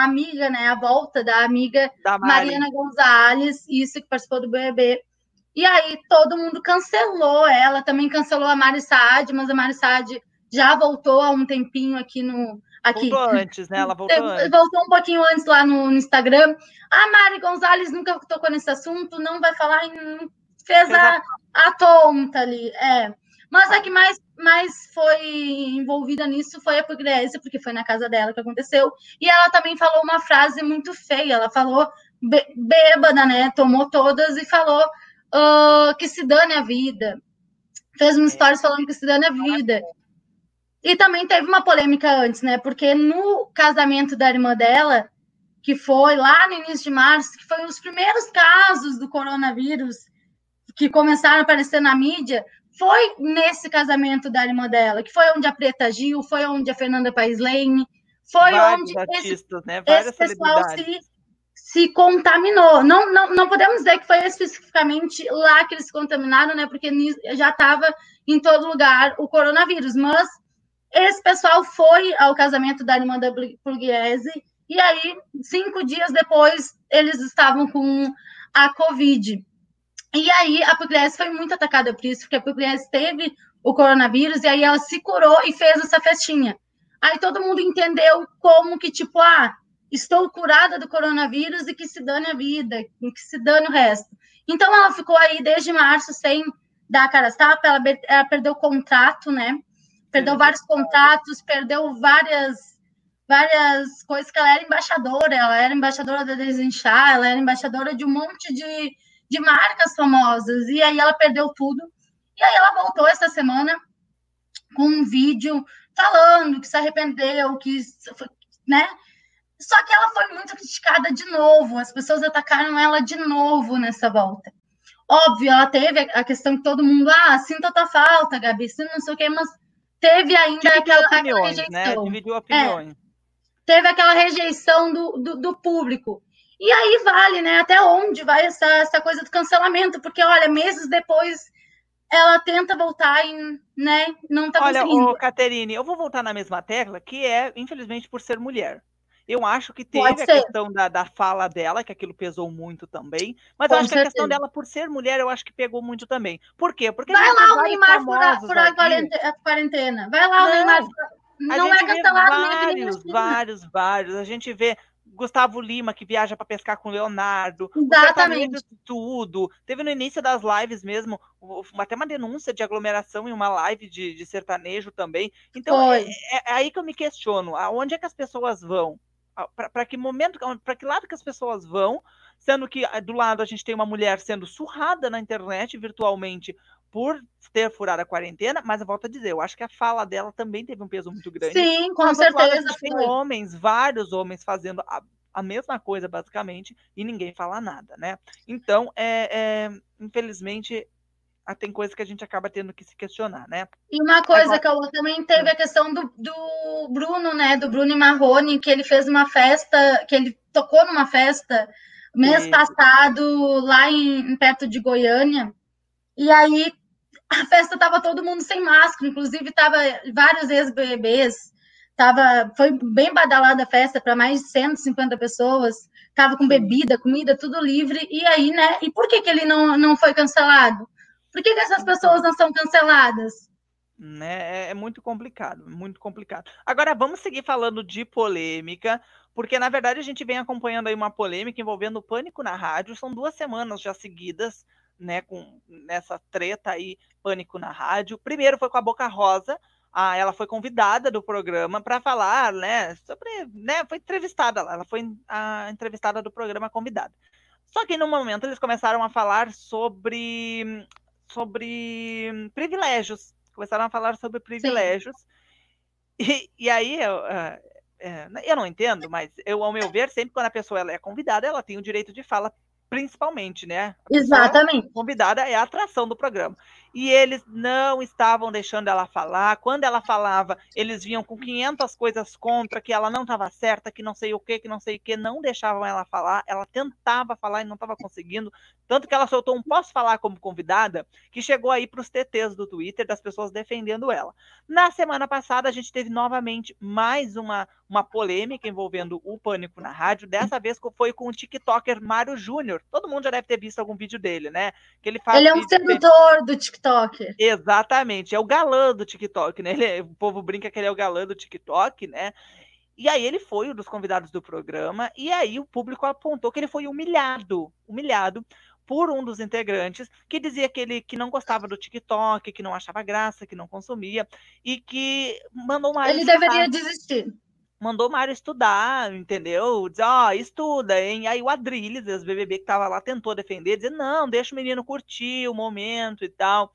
a, amiga, né, a volta da amiga da Mariana Gonzalez, isso que participou do BBB. E aí todo mundo cancelou ela, também cancelou a Mari Saad, mas a Mari Saad já voltou há um tempinho aqui no. Aqui. Voltou antes, né? Ela voltou antes. Voltou um pouquinho antes lá no, no Instagram. A Mari Gonzalez nunca tocou nesse assunto, não vai falar, em, fez a, a tonta ali. É. Mas a que mais, mais foi envolvida nisso foi a Pugliese, porque foi na casa dela que aconteceu. E ela também falou uma frase muito feia. Ela falou bêbada, né? Tomou todas e falou uh, que se dane a vida. Fez um é. stories falando que se dane a vida. E também teve uma polêmica antes, né? Porque no casamento da irmã dela, que foi lá no início de março, que foi um dos primeiros casos do coronavírus que começaram a aparecer na mídia, foi nesse casamento da irmã dela, que foi onde a Preta Gil, foi onde a Fernanda Paes Leme, foi Vários onde artistas, esse, né? esse pessoal se, se contaminou. Não, não, não podemos dizer que foi especificamente lá que eles se contaminaram, né? Porque já estava em todo lugar o coronavírus, mas esse pessoal foi ao casamento da irmã da Pugliese e aí, cinco dias depois, eles estavam com a Covid. E aí, a Pugliese foi muito atacada por isso, porque a Pugliese teve o coronavírus e aí ela se curou e fez essa festinha. Aí todo mundo entendeu como que, tipo, ah, estou curada do coronavírus e que se dane a vida, que se dane o resto. Então, ela ficou aí desde março sem dar a cara tapa, ela, ela perdeu o contrato, né? Perdeu vários contratos, perdeu várias várias coisas que ela era embaixadora, ela era embaixadora da Desenchar, ela era embaixadora de um monte de, de marcas famosas, e aí ela perdeu tudo. E aí ela voltou essa semana com um vídeo falando que se arrependeu, que, né? Só que ela foi muito criticada de novo, as pessoas atacaram ela de novo nessa volta. Óbvio, ela teve a questão que todo mundo, ah, sinta tua falta, Gabi, sinto não sei o quê, mas teve ainda Dividiu aquela, opiniões, aquela né? rejeição. Dividiu opiniões. É, teve aquela rejeição do, do, do, público. E aí vale, né? Até onde vai essa, essa coisa do cancelamento? Porque, olha, meses depois ela tenta voltar e né, não tá Olha, conseguindo. ô, Caterine, eu vou voltar na mesma tecla, que é, infelizmente, por ser mulher. Eu acho que teve a questão da, da fala dela, que aquilo pesou muito também. Mas Com eu acho que a questão certeza. dela, por ser mulher, eu acho que pegou muito também. Por quê? Porque a Vai lá o Neymar furar, furar a a quarentena. Vai lá o Neymar. A Não é gente vê cancelado vários, vários, vários. A gente vê Gustavo Lima, que viaja para pescar com Leonardo. Exatamente. tudo. Teve no início das lives mesmo, até uma denúncia de aglomeração em uma live de, de sertanejo também. Então, é, é- é aí que eu me questiono, aonde é que as pessoas vão? Para que momento, para que lado que as pessoas vão? Sendo que ah, do lado a gente tem uma mulher sendo surrada na internet virtualmente por ter furado a quarentena, mas eu volto a dizer, eu acho que a fala dela também teve um peso muito grande. Sim, com Mas lado, certeza. gente tem homens, vários homens fazendo a, a mesma coisa, basicamente, e ninguém fala nada, né? Então, é, é, infelizmente, tem coisas que a gente acaba tendo que se questionar, né? E uma coisa Agora- que eu também teve a questão do, do Bruno, né? Do Bruno Marrone, que ele fez uma festa, que ele tocou numa festa mês passado lá em, perto de Goiânia. E aí a festa tava todo mundo sem máscara, inclusive tava vários ex-BBBs. Tava, foi bem badalada a festa para mais de 150 pessoas. Tava com bebida, comida, tudo livre. E aí, né? E por que, que ele não, não foi cancelado? Por que, que essas pessoas não são canceladas? né? É, é muito complicado, muito complicado. Agora vamos seguir falando de polêmica, porque na verdade a gente vem acompanhando aí uma polêmica envolvendo o pânico na rádio. São duas semanas já seguidas, né, com nessa treta aí, pânico na rádio. Primeiro foi com a Boca Rosa. Ah, ela foi convidada do programa para falar, né, sobre, né, foi entrevistada lá, ela foi a entrevistada do programa convidada. Só que no momento eles começaram a falar sobre sobre privilégios começaram a falar sobre privilégios. E, e, aí eu, uh, uh, eu não entendo, mas eu, ao meu ver, sempre quando a pessoa ela é convidada, ela tem o direito de fala, principalmente, né? Exatamente. Convidada é a atração do programa. E eles não estavam deixando ela falar. Quando ela falava, eles vinham com 500 coisas contra, que ela não estava certa, que não sei o que, que não sei o que, não deixavam ela falar. Ela tentava falar e não estava conseguindo. Tanto que ela soltou um posso falar como convidada, que chegou aí para os TTs do Twitter, das pessoas defendendo ela. Na semana passada, a gente teve novamente mais uma, uma polêmica envolvendo o pânico na rádio. Dessa vez foi com o TikToker Mário Júnior. Todo mundo já deve ter visto algum vídeo dele, né? Que ele faz. Ele é um sedutor do TikTok. Exatamente, é o galã do TikTok, né? Ele, o povo brinca que ele é o galã do TikTok, né? E aí ele foi um dos convidados do programa, e aí o público apontou que ele foi humilhado, humilhado por um dos integrantes que dizia que ele que não gostava do TikTok, que não achava graça, que não consumia e que mandou uma Ele deveria desistir mandou o Mário estudar, entendeu? Diz, ó, oh, estuda, hein? Aí o Adrilles, ex-BBB que tava lá, tentou defender, dizer, não, deixa o menino curtir o momento e tal.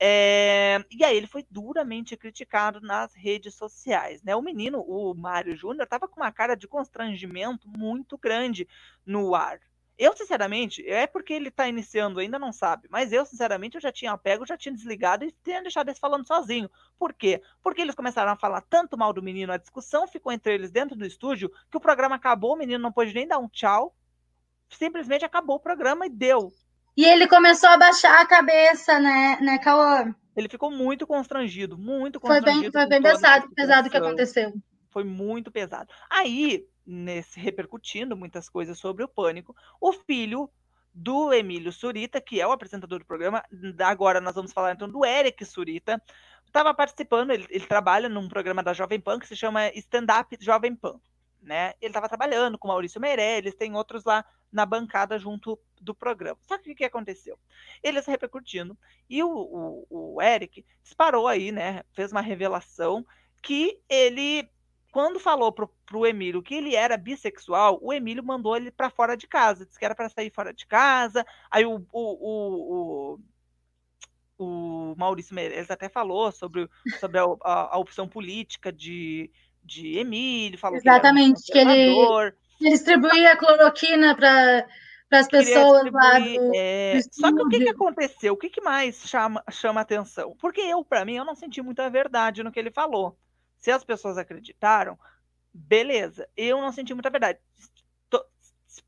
É... E aí ele foi duramente criticado nas redes sociais, né? O menino, o Mário Júnior, tava com uma cara de constrangimento muito grande no ar. Eu, sinceramente, é porque ele está iniciando ainda, não sabe, mas eu, sinceramente, eu já tinha pego, já tinha desligado e tinha deixado eles falando sozinho. Por quê? Porque eles começaram a falar tanto mal do menino, a discussão ficou entre eles dentro do estúdio, que o programa acabou, o menino não pôde nem dar um tchau, simplesmente acabou o programa e deu. E ele começou a baixar a cabeça, né, né, Cauã? Ele ficou muito constrangido, muito foi constrangido. Bem, foi bem pesado, pesado o que aconteceu. Foi muito pesado. Aí, nesse repercutindo muitas coisas sobre o pânico, o filho do Emílio Surita, que é o apresentador do programa, agora nós vamos falar então do Eric Surita, estava participando, ele, ele, trabalha num programa da Jovem Pan que se chama Stand Up Jovem Pan. né? Ele estava trabalhando com Maurício Meirelles, tem outros lá na bancada junto do programa. Só que o que aconteceu? Eles repercutindo e o, o, o Eric disparou aí, né? Fez uma revelação que ele, quando falou pro, pro Emílio que ele era bissexual, o Emílio mandou ele para fora de casa, disse que era para sair fora de casa. Aí o, o, o o Maurício Meirelles até falou sobre, sobre a, a, a opção política de, de Emílio, falou Exatamente, que, ele, ele, ele distribuía cloroquina para as pessoas lá do, é... do Só que o que, que aconteceu? O que, que mais chama, chama atenção? Porque eu, para mim, eu não senti muita verdade no que ele falou. Se as pessoas acreditaram, beleza. Eu não senti muita verdade.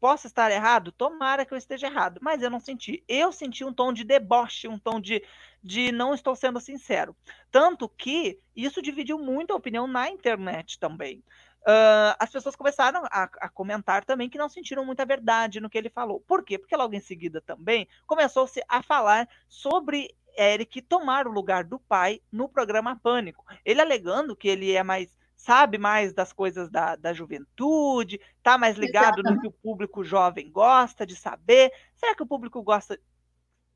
Posso estar errado? Tomara que eu esteja errado, mas eu não senti. Eu senti um tom de deboche, um tom de, de não estou sendo sincero. Tanto que isso dividiu muito a opinião na internet também. Uh, as pessoas começaram a, a, comentar também que não sentiram muita verdade no que ele falou. Por quê? Porque logo em seguida também começou-se a falar sobre Eric tomar o lugar do pai no programa Pânico. Ele alegando que ele é mais sabe mais das coisas da, da juventude, está mais ligado Exatamente. no que o público jovem gosta de saber. Será que o público gosta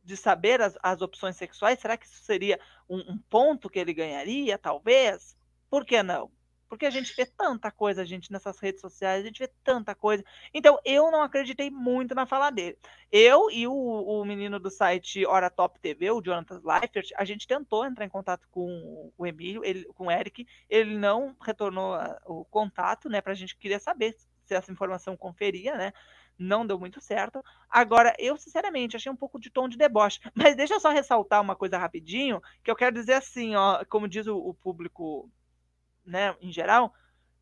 de saber as, as opções sexuais? Será que isso seria um, um ponto que ele ganharia, talvez? Por que não? Porque a gente vê tanta coisa, gente, nessas redes sociais, a gente vê tanta coisa. Então, eu não acreditei muito na fala dele. Eu e o, o menino do site Hora Top TV, o Jonathan Leifert, a gente tentou entrar em contato com o Emílio, ele, com o Eric, ele não retornou a, o contato, né, pra gente queria saber se essa informação conferia, né, não deu muito certo. Agora, eu, sinceramente, achei um pouco de tom de deboche. Mas deixa eu só ressaltar uma coisa rapidinho, que eu quero dizer assim, ó, como diz o, o público né, em geral,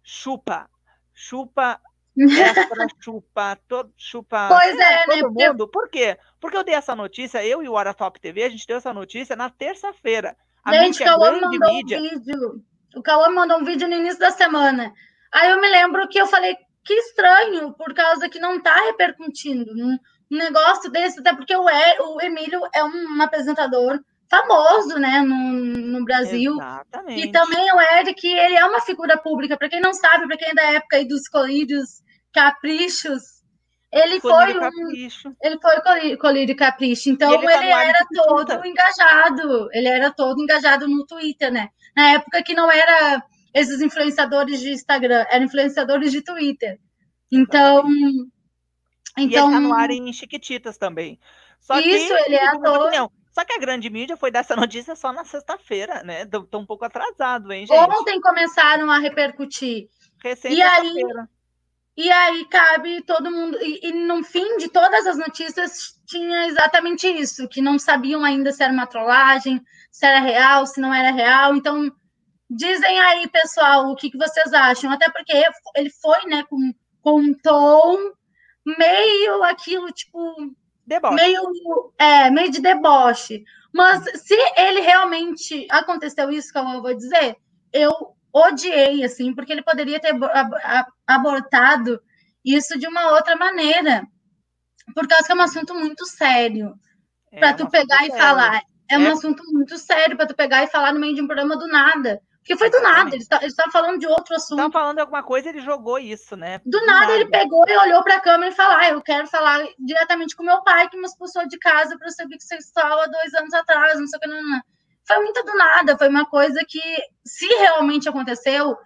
chupa, chupa extra, chupa, todo, chupa pois é, todo né? mundo. Por quê? Porque eu dei essa notícia, eu e o Hora Top TV, a gente deu essa notícia na terça-feira. Gente, o Cauã me mandou mídia... um vídeo. O Cauã mandou um vídeo no início da semana. Aí eu me lembro que eu falei, que estranho, por causa que não está repercutindo. Um, negócio desse, até porque o, e, o Emílio é um apresentador famoso, né, no, no Brasil. Exatamente. E também o Eric, ele é uma figura pública, para quem não sabe, para quem é da época aí dos colírios caprichos, ele foi um, capricho. ele foi colírio capricho, então ele, tá ele era todo engajado, ele era todo engajado no Twitter, né? Na época que não era esses influenciadores de Instagram, eram influenciadores de Twitter. Então, então e ele tá no ar em Chiquititas também. Só isso, que, ele é ator. Só que a grande mídia foi dessa notícia só na sexta-feira, né? Tô, um pouco atrasado, hein, gente? Ontem começaram a repercutir. Recém e aí, e aí cabe todo mundo. E, e, no fim de todas as notícias tinha exatamente isso, que não sabiam ainda se era uma trollagem, se era real, se não era real. Então, dizem aí, pessoal, o que, que vocês acham? Até porque ele foi, né, com, com um tom meio aquilo, tipo, Deboche. Meio, é, meio de deboche. Mas se ele realmente aconteceu isso, que eu vou dizer, eu odiei, assim, porque ele poderia ter abortado isso de uma outra maneira. Por causa que é um assunto muito sério. É para tu pegar e sério. falar. É, é um assunto muito sério para tu pegar e falar no meio de um programa do nada. Porque foi do nada, ele estava falando de outro assunto. Estava falando de alguma coisa, ele jogou isso, né? Do, do nada, nada, ele pegou e olhou para a câmera e falou: ah, eu quero falar diretamente com meu pai, que me expulsou de casa para ser bissexual há dois anos atrás, não sei o que. Não, não. Foi muito do nada, foi uma coisa que, se realmente aconteceu,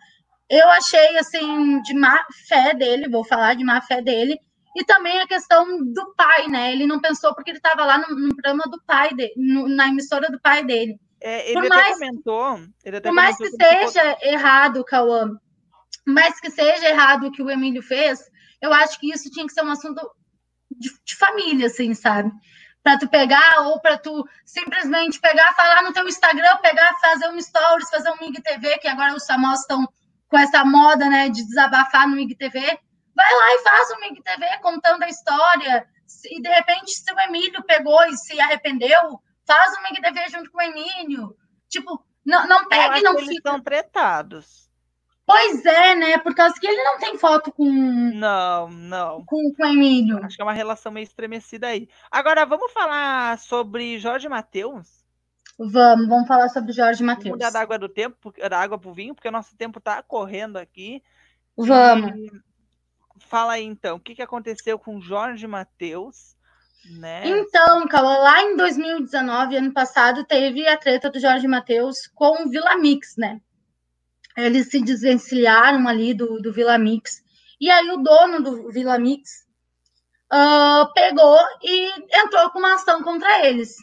eu achei, assim, de má fé dele, vou falar de má fé dele, e também a questão do pai, né? Ele não pensou porque ele estava lá no, no programa do pai dele, no, na emissora do pai dele. É, ele por até mais, comentou. Ele até por mais que seja errado, Cauã, mais que seja errado o que o Emílio fez, eu acho que isso tinha que ser um assunto de, de família, assim, sabe? Para tu pegar ou para tu simplesmente pegar, falar no teu Instagram, pegar, fazer um stories, fazer um IGTV, que agora os famosos estão com essa moda, né, de desabafar no IGTV. Vai lá e faz um IGTV contando a história. E de repente, se o Emílio pegou e se arrependeu, faz o MGDV junto com o Emílio. Tipo, não, não pega e não fica. Eles tretados. Pois é, né? Por causa que ele não tem foto com. Não, não. Com, com o Emílio. Acho que é uma relação meio estremecida aí. Agora, vamos falar sobre Jorge Matheus? Vamos, vamos falar sobre Jorge Matheus. Mudar da água do tempo, da água para o vinho, porque o nosso tempo está correndo aqui. Vamos. E fala aí então, o que, que aconteceu com Jorge Matheus? Né? Então, Cauã, lá em 2019, ano passado, teve a treta do Jorge Matheus com o Vila Mix, né? Eles se desvencilharam ali do, do Vila Mix. E aí o dono do Vila Mix uh, pegou e entrou com uma ação contra eles.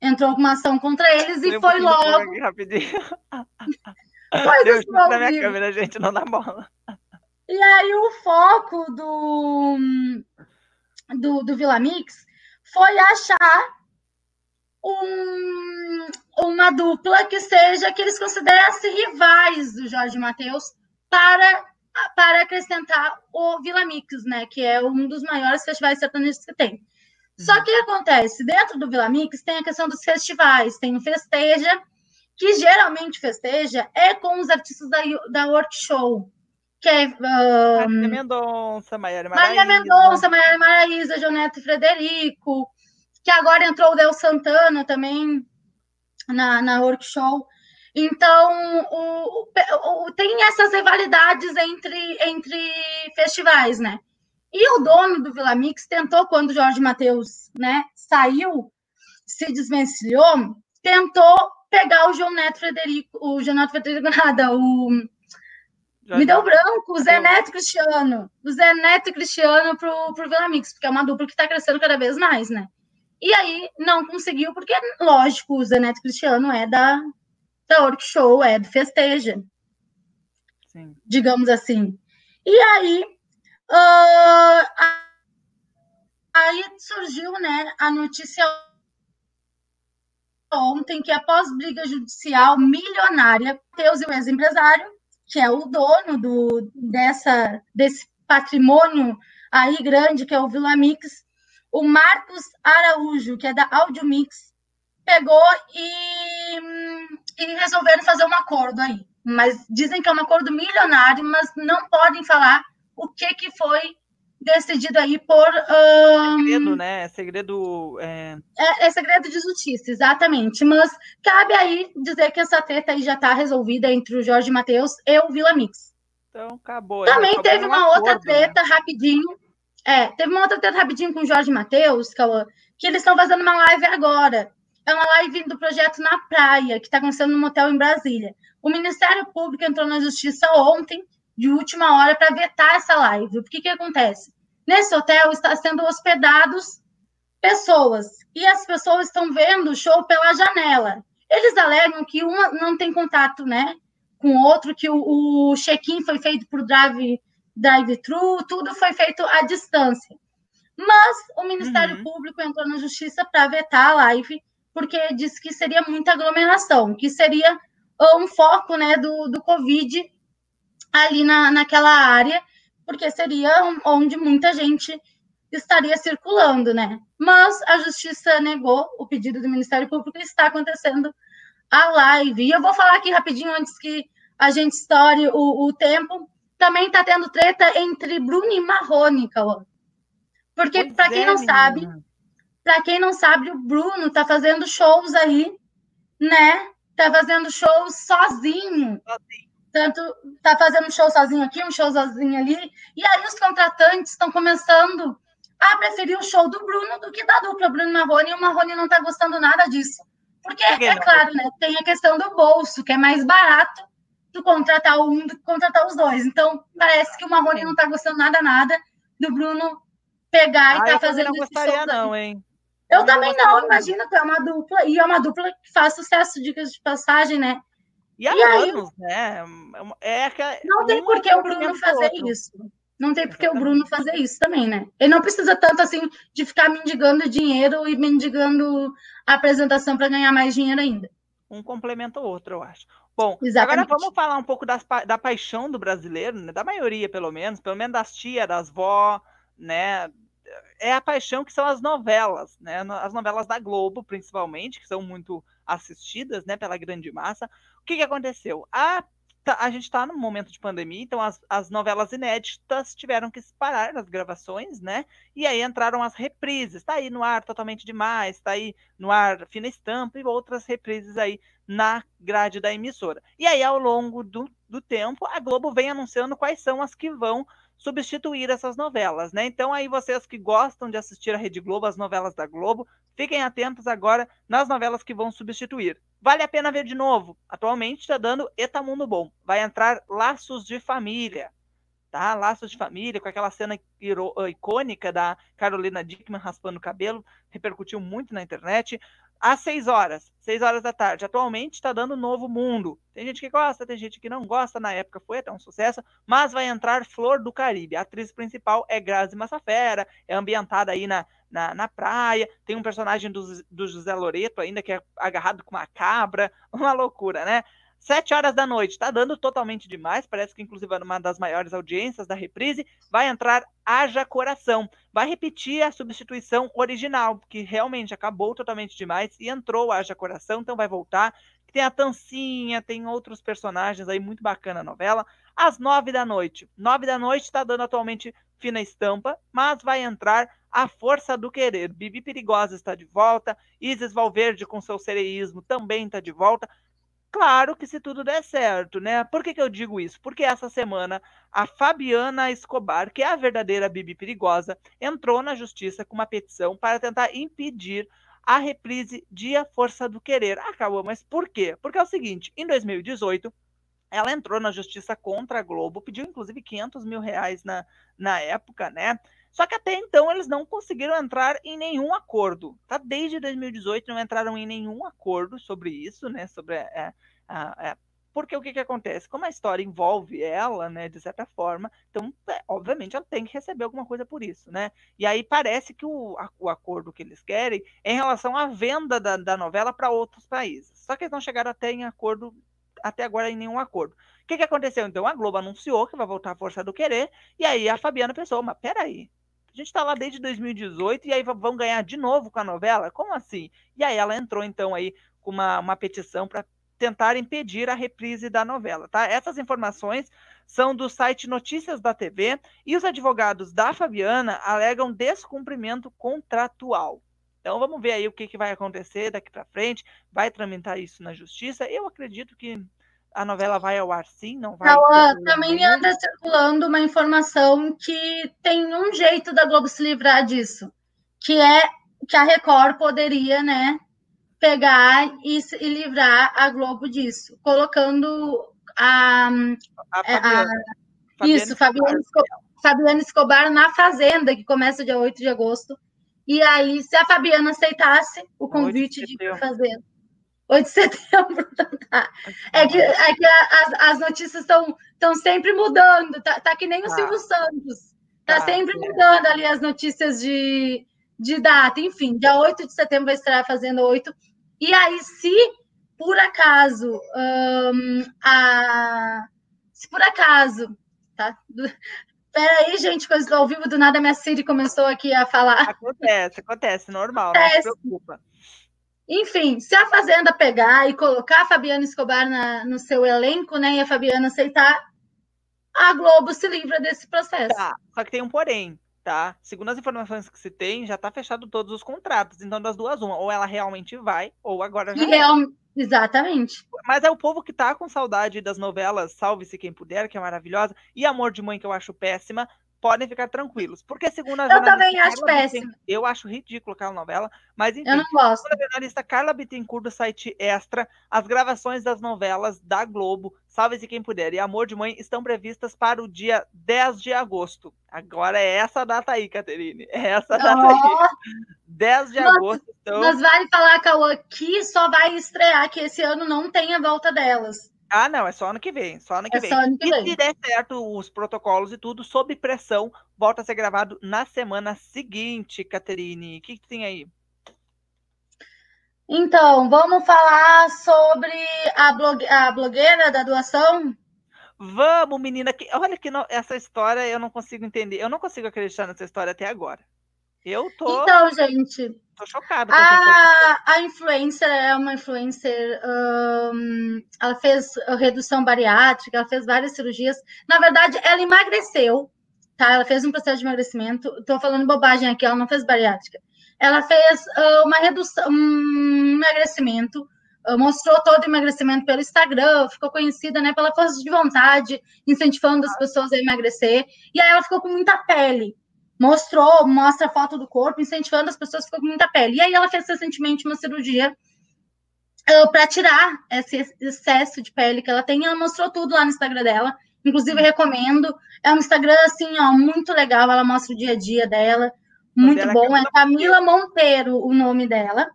Entrou com uma ação contra eles e foi logo. Rapidinho. Deus, na minha câmera, gente, não dá bola. E aí o foco do, do, do Vila Mix foi achar um, uma dupla que seja que eles considerassem rivais do Jorge Matheus para, para acrescentar o Vila Mix, né? Que é um dos maiores festivais sertanejos que tem. Só uhum. que o que acontece? Dentro do Vila Mix tem a questão dos festivais, tem o Festeja, que geralmente festeja é com os artistas da, da Workshow que é. Um, Maria Mendonça, Maiara Maraíza. Maria Mendonça, Maiara Maraíza, Joneto Frederico, que agora entrou o Del Santana também na, na workshop. Então, o, o, o, tem essas rivalidades entre, entre festivais, né? E o dono do Vila Mix tentou, quando o Jorge Matheus né, saiu, se desvencilhou, tentou pegar o João Neto Frederico, o João Neto Frederico nada, o já Me deu branco, o Zé Neto e Cristiano. O Zé Neto e Cristiano pro, pro Vila Mix, porque é uma dupla que está crescendo cada vez mais, né? E aí não conseguiu, porque, lógico, o Zé Neto e Cristiano é da, da Orc Show, é do Festeja. Sim. Digamos assim. E aí, uh, aí surgiu né, a notícia ontem que após briga judicial milionária, Teus e o ex-empresário que é o dono do, dessa, desse patrimônio aí grande, que é o Vila Mix, o Marcos Araújo, que é da Audio Mix, pegou e, e resolveram fazer um acordo aí. Mas dizem que é um acordo milionário, mas não podem falar o que, que foi decidido aí por. Um... Segredo, né? É segredo. É... É, é... segredo de justiça, exatamente. Mas cabe aí dizer que essa treta aí já está resolvida entre o Jorge Matheus e o Vila Mix. Então acabou. Também acabou teve uma acordo, outra né? treta né? rapidinho. É, teve uma outra treta rapidinho com o Jorge Matheus, que eles estão fazendo uma live agora. É uma live do projeto Na Praia, que está acontecendo no motel em Brasília. O Ministério Público entrou na justiça ontem de última hora para vetar essa live. O que, que acontece? Nesse hotel está sendo hospedados pessoas e as pessoas estão vendo o show pela janela. Eles alegam que uma não tem contato, né, com o outro, que o, o check-in foi feito por drive drive-thru, tudo foi feito à distância. Mas o Ministério uhum. Público entrou na justiça para vetar a live, porque disse que seria muita aglomeração, que seria um foco né, do, do Covid ali na, naquela área, porque seria onde muita gente estaria circulando, né? Mas a justiça negou o pedido do Ministério Público e está acontecendo a live. E eu vou falar aqui rapidinho antes que a gente estoure o, o tempo. Também está tendo treta entre Bruno e Marrone, Cauã. Porque, para quem é, não menina. sabe, para quem não sabe, o Bruno está fazendo shows aí, né? Está fazendo shows sozinho. sozinho tanto tá fazendo um show sozinho aqui, um show sozinho ali, e aí os contratantes estão começando a preferir o show do Bruno do que da dupla Bruno Marrone, e o Marrone não está gostando nada disso. Porque, é claro, né, tem a questão do bolso, que é mais barato do contratar um do que contratar os dois. Então, parece que o Marrone não está gostando nada, nada do Bruno pegar e ah, tá fazendo não gostaria, não, hein? Eu, eu também não, imagina que é uma dupla, e é uma dupla que faz sucesso, dicas de passagem, né? E há e anos, aí, né? É, é, não tem por que o Bruno fazer outro. isso. Não tem por que o Bruno fazer isso também, né? Ele não precisa tanto assim de ficar mendigando dinheiro e mendigando a apresentação para ganhar mais dinheiro ainda. Um complementa o outro, eu acho. Bom, Exatamente. agora vamos falar um pouco das, da paixão do brasileiro, né? da maioria, pelo menos, pelo menos das tias, das vó, né? É a paixão que são as novelas, né? As novelas da Globo, principalmente, que são muito assistidas, né, pela grande massa que, que aconteceu? A a gente está num momento de pandemia, então as, as novelas inéditas tiveram que parar as gravações, né? E aí entraram as reprises. Tá aí no ar totalmente demais, tá aí no ar fina estampa e outras reprises aí na grade da emissora. E aí, ao longo do, do tempo, a Globo vem anunciando quais são as que vão substituir essas novelas, né? Então aí vocês que gostam de assistir a Rede Globo, as novelas da Globo, fiquem atentos agora nas novelas que vão substituir. Vale a pena ver de novo. Atualmente está dando Etamundo Bom. Vai entrar Laços de Família, tá? Laços de Família, com aquela cena icônica da Carolina Dickman raspando o cabelo, repercutiu muito na internet às 6 horas, 6 horas da tarde. Atualmente está dando Novo Mundo. Tem gente que gosta, tem gente que não gosta. Na época foi até um sucesso, mas vai entrar Flor do Caribe. A atriz principal é Grazi Massafera, é ambientada aí na, na, na praia. Tem um personagem do, do José Loreto ainda que é agarrado com uma cabra. Uma loucura, né? Sete horas da noite, está dando totalmente demais. Parece que, inclusive, é uma das maiores audiências da reprise. Vai entrar Haja Coração. Vai repetir a substituição original, que realmente acabou totalmente demais e entrou Haja Coração, então vai voltar. Tem a Tancinha, tem outros personagens aí, muito bacana a novela. Às nove da noite. Nove da noite está dando atualmente fina estampa, mas vai entrar a Força do Querer. Bibi Perigosa está de volta. Isis Valverde, com seu sereísmo, também está de volta. Claro que se tudo der certo, né? Por que, que eu digo isso? Porque essa semana a Fabiana Escobar, que é a verdadeira Bibi perigosa, entrou na justiça com uma petição para tentar impedir a reprise de A Força do Querer. Acabou, mas por quê? Porque é o seguinte: em 2018, ela entrou na justiça contra a Globo, pediu inclusive 500 mil reais na, na época, né? Só que até então eles não conseguiram entrar em nenhum acordo. Tá? Desde 2018 não entraram em nenhum acordo sobre isso, né? Sobre é, é, porque o que, que acontece? Como a história envolve ela, né, de certa forma, então, é, obviamente, ela tem que receber alguma coisa por isso, né? E aí parece que o, o acordo que eles querem é em relação à venda da, da novela para outros países. Só que eles não chegaram até em acordo, até agora em nenhum acordo. O que, que aconteceu? Então, a Globo anunciou que vai voltar a Força do Querer, e aí a Fabiana pensou, mas peraí, gente está lá desde 2018 e aí vão ganhar de novo com a novela? Como assim? E aí ela entrou então aí com uma, uma petição para tentar impedir a reprise da novela, tá? Essas informações são do site Notícias da TV e os advogados da Fabiana alegam descumprimento contratual. Então vamos ver aí o que, que vai acontecer daqui para frente. Vai tramitar isso na justiça? Eu acredito que a novela vai ao ar sim, não vai? Ela também anda circulando uma informação que tem um jeito da Globo se livrar disso, que é que a Record poderia, né, pegar e, e livrar a Globo disso, colocando a, a, Fabiana, a isso, Fabiana Escobar, Fabiana Escobar na Fazenda, que começa dia 8 de agosto. E aí, se a Fabiana aceitasse o convite de fazer 8 de setembro. Tá. É que, é que as, as notícias estão sempre mudando, tá, tá que nem o tá. Silvio Santos. Tá, tá sempre é. mudando ali as notícias de, de data. Enfim, dia 8 de setembro vai estar fazendo 8. E aí, se por acaso um, a. Se por acaso, tá? Peraí, gente, coisa ao vivo, do nada minha Siri começou aqui a falar. Acontece, acontece, normal, acontece. não se preocupa. Enfim, se a Fazenda pegar e colocar a Fabiana Escobar na, no seu elenco, né, e a Fabiana aceitar, a Globo se livra desse processo. Tá, só que tem um porém, tá? Segundo as informações que se tem, já tá fechado todos os contratos. Então, das duas, uma, ou ela realmente vai, ou agora já. Real... Exatamente. Mas é o povo que tá com saudade das novelas Salve-se Quem Puder, que é maravilhosa, e Amor de Mãe, que eu acho péssima, podem ficar tranquilos. Porque segundo a Eu também acho péssimo. Eu acho ridículo aquela novela, mas enfim. Eu não gosto. Segundo a jornalista Carla Bittencourt do site Extra, as gravações das novelas da Globo, Salve-se Quem Puder e Amor de Mãe, estão previstas para o dia 10 de agosto. Agora é essa data aí, Caterine. É essa data oh. aí. 10 de agosto. Então... Mas vale falar, Cauã, que só vai estrear, que esse ano não tem a volta delas. Ah, não, é só ano que vem, só ano que é vem. Ano que e vem. se der certo os protocolos e tudo, sob pressão, volta a ser gravado na semana seguinte, Caterine. O que, que tem aí? Então, vamos falar sobre a, blogue... a blogueira da doação? Vamos, menina. Que... Olha que no... essa história eu não consigo entender. Eu não consigo acreditar nessa história até agora. Eu tô. Então, gente. Tô chocada. A, a influencer é uma influencer. Um, ela fez redução bariátrica, ela fez várias cirurgias. Na verdade, ela emagreceu, tá? Ela fez um processo de emagrecimento. Tô falando bobagem aqui, ela não fez bariátrica. Ela fez uh, uma redução, um emagrecimento mostrou todo o emagrecimento pelo Instagram, ficou conhecida né, pela força de vontade, incentivando as pessoas a emagrecer. E aí ela ficou com muita pele. Mostrou, mostra a foto do corpo, incentivando as pessoas, ficou com muita pele. E aí ela fez recentemente uma cirurgia uh, para tirar esse excesso de pele que ela tem. Ela mostrou tudo lá no Instagram dela. Inclusive, recomendo. É um Instagram, assim, ó, muito legal. Ela mostra o dia a dia dela. Muito bom. É Camila Monteiro o nome dela.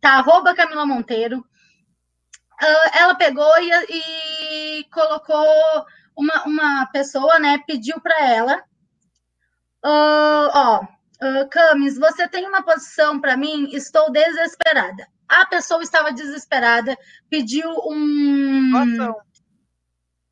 Tá, arroba Camila Monteiro uh, ela pegou e, e, colocou uma, uma pessoa, né? Pediu para ela, uh, ó, uh, Camis, você tem uma posição para mim? Estou desesperada. A pessoa estava desesperada, pediu um. Doação.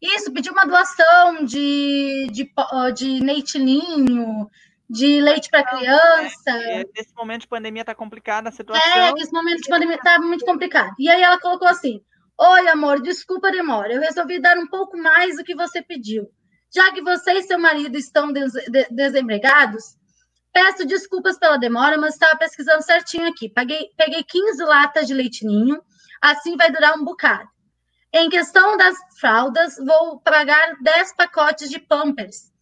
Isso, pediu uma doação de, de, de leitinho, de leite para criança. É, nesse momento de pandemia está complicada a situação. É, nesse momento de pandemia está muito complicado. E aí ela colocou assim: Oi, amor, desculpa a demora. Eu resolvi dar um pouco mais do que você pediu. Já que você e seu marido estão des desempregados, peço desculpas pela demora, mas estava pesquisando certinho aqui. Paguei, peguei 15 latas de leitinho, assim vai durar um bocado. Em questão das fraldas, vou pagar 10 pacotes de Pampers.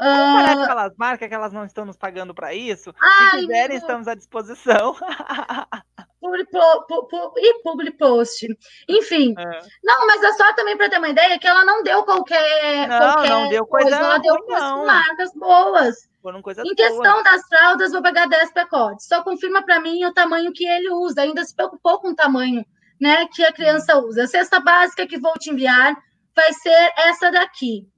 Vamos parar de falar as marcas que elas não estão nos pagando para isso. Ai, Se quiserem, meu... estamos à disposição. e public post. Enfim. É. Não, mas é só também para ter uma ideia que ela não deu qualquer. Não, qualquer não deu coisa, coisa ela deu não. marcas boas. em questão das fraldas, vou pagar 10 pacotes. Só confirma para mim o tamanho que ele usa. Ainda se preocupou com o tamanho né, que a criança usa. A cesta básica que vou te enviar vai ser essa daqui.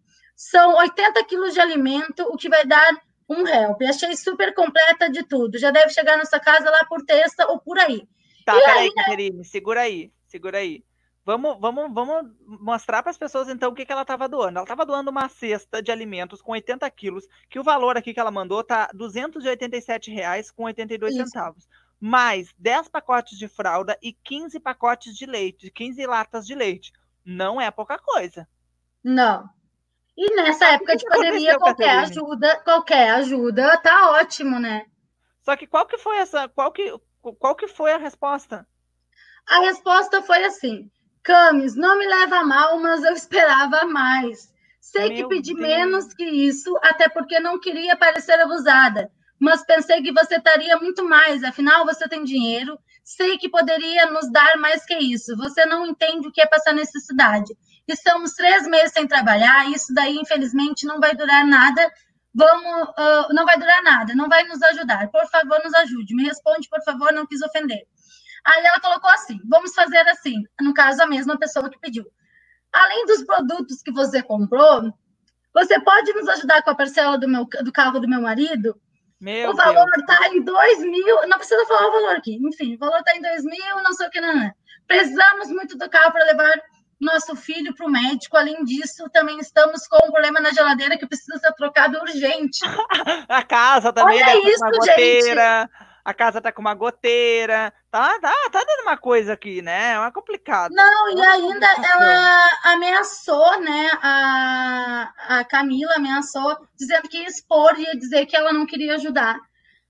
São 80 quilos de alimento, o que vai dar um help. Achei super completa de tudo. Já deve chegar na sua casa lá por terça ou por aí. Tá, e peraí, Caterine, segura aí, segura aí. Vamos, vamos, vamos mostrar para as pessoas então o que, que ela estava doando. Ela estava doando uma cesta de alimentos com 80 quilos, que o valor aqui que ela mandou tá R$ 287,82 centavos. Mais 10 pacotes de fralda e 15 pacotes de leite, 15 latas de leite. Não é pouca coisa. Não. E nessa época de pandemia, qualquer ajuda, qualquer ajuda tá ótimo, né? Só que qual que foi essa, qual que, qual que foi a resposta? A resposta foi assim: Camis, não me leva mal, mas eu esperava mais. Sei Meu que pedi Deus. menos que isso, até porque não queria parecer abusada, mas pensei que você estaria muito mais, afinal você tem dinheiro, sei que poderia nos dar mais que isso. Você não entende o que é passar necessidade. Estamos três meses sem trabalhar, isso daí, infelizmente, não vai durar nada. Vamos, uh, não vai durar nada, não vai nos ajudar. Por favor, nos ajude. Me responde, por favor, não quis ofender. Aí ela colocou assim: vamos fazer assim. No caso, a mesma pessoa que pediu. Além dos produtos que você comprou, você pode nos ajudar com a parcela do, meu, do carro do meu marido? Meu o valor está em dois mil. Não precisa falar o valor aqui. Enfim, o valor está em dois mil, não sei o que, não. não. Precisamos muito do carro para levar nosso filho para o médico. Além disso, também estamos com um problema na geladeira que precisa ser trocado urgente. a casa também, Olha né, isso, uma goteira. Gente. A casa tá com uma goteira. Tá, tá, tá dando uma coisa aqui, né? É complicado. Não, e ainda ela ameaçou, né? A, a Camila ameaçou, dizendo que ia expor e ia dizer que ela não queria ajudar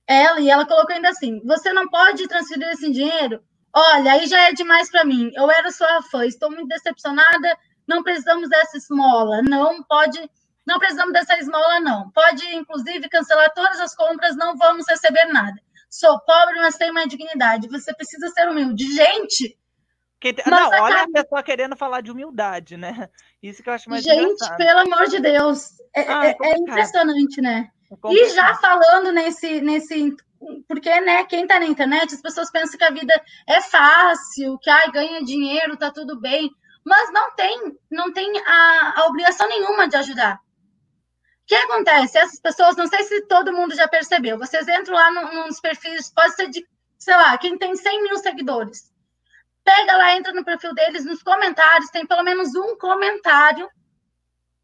ela, e ela colocou ainda assim: você não pode transferir esse dinheiro Olha, aí já é demais para mim. Eu era sua fã, estou muito decepcionada. Não precisamos dessa esmola. Não pode, não precisamos dessa esmola, não. Pode, inclusive, cancelar todas as compras, não vamos receber nada. Sou pobre, mas tenho uma dignidade. Você precisa ser humilde. Gente! Que... Não, olha a pessoa querendo falar de humildade, né? Isso que eu acho mais Gente, engraçado. pelo amor de Deus. É, ah, é, é impressionante, né? É e já falando nesse, nesse porque, né, quem tá na internet, as pessoas pensam que a vida é fácil, que ai, ganha dinheiro, tá tudo bem, mas não tem, não tem a, a obrigação nenhuma de ajudar. O que acontece? Essas pessoas, não sei se todo mundo já percebeu, vocês entram lá no, nos perfis, pode ser de, sei lá, quem tem 100 mil seguidores. Pega lá, entra no perfil deles, nos comentários, tem pelo menos um comentário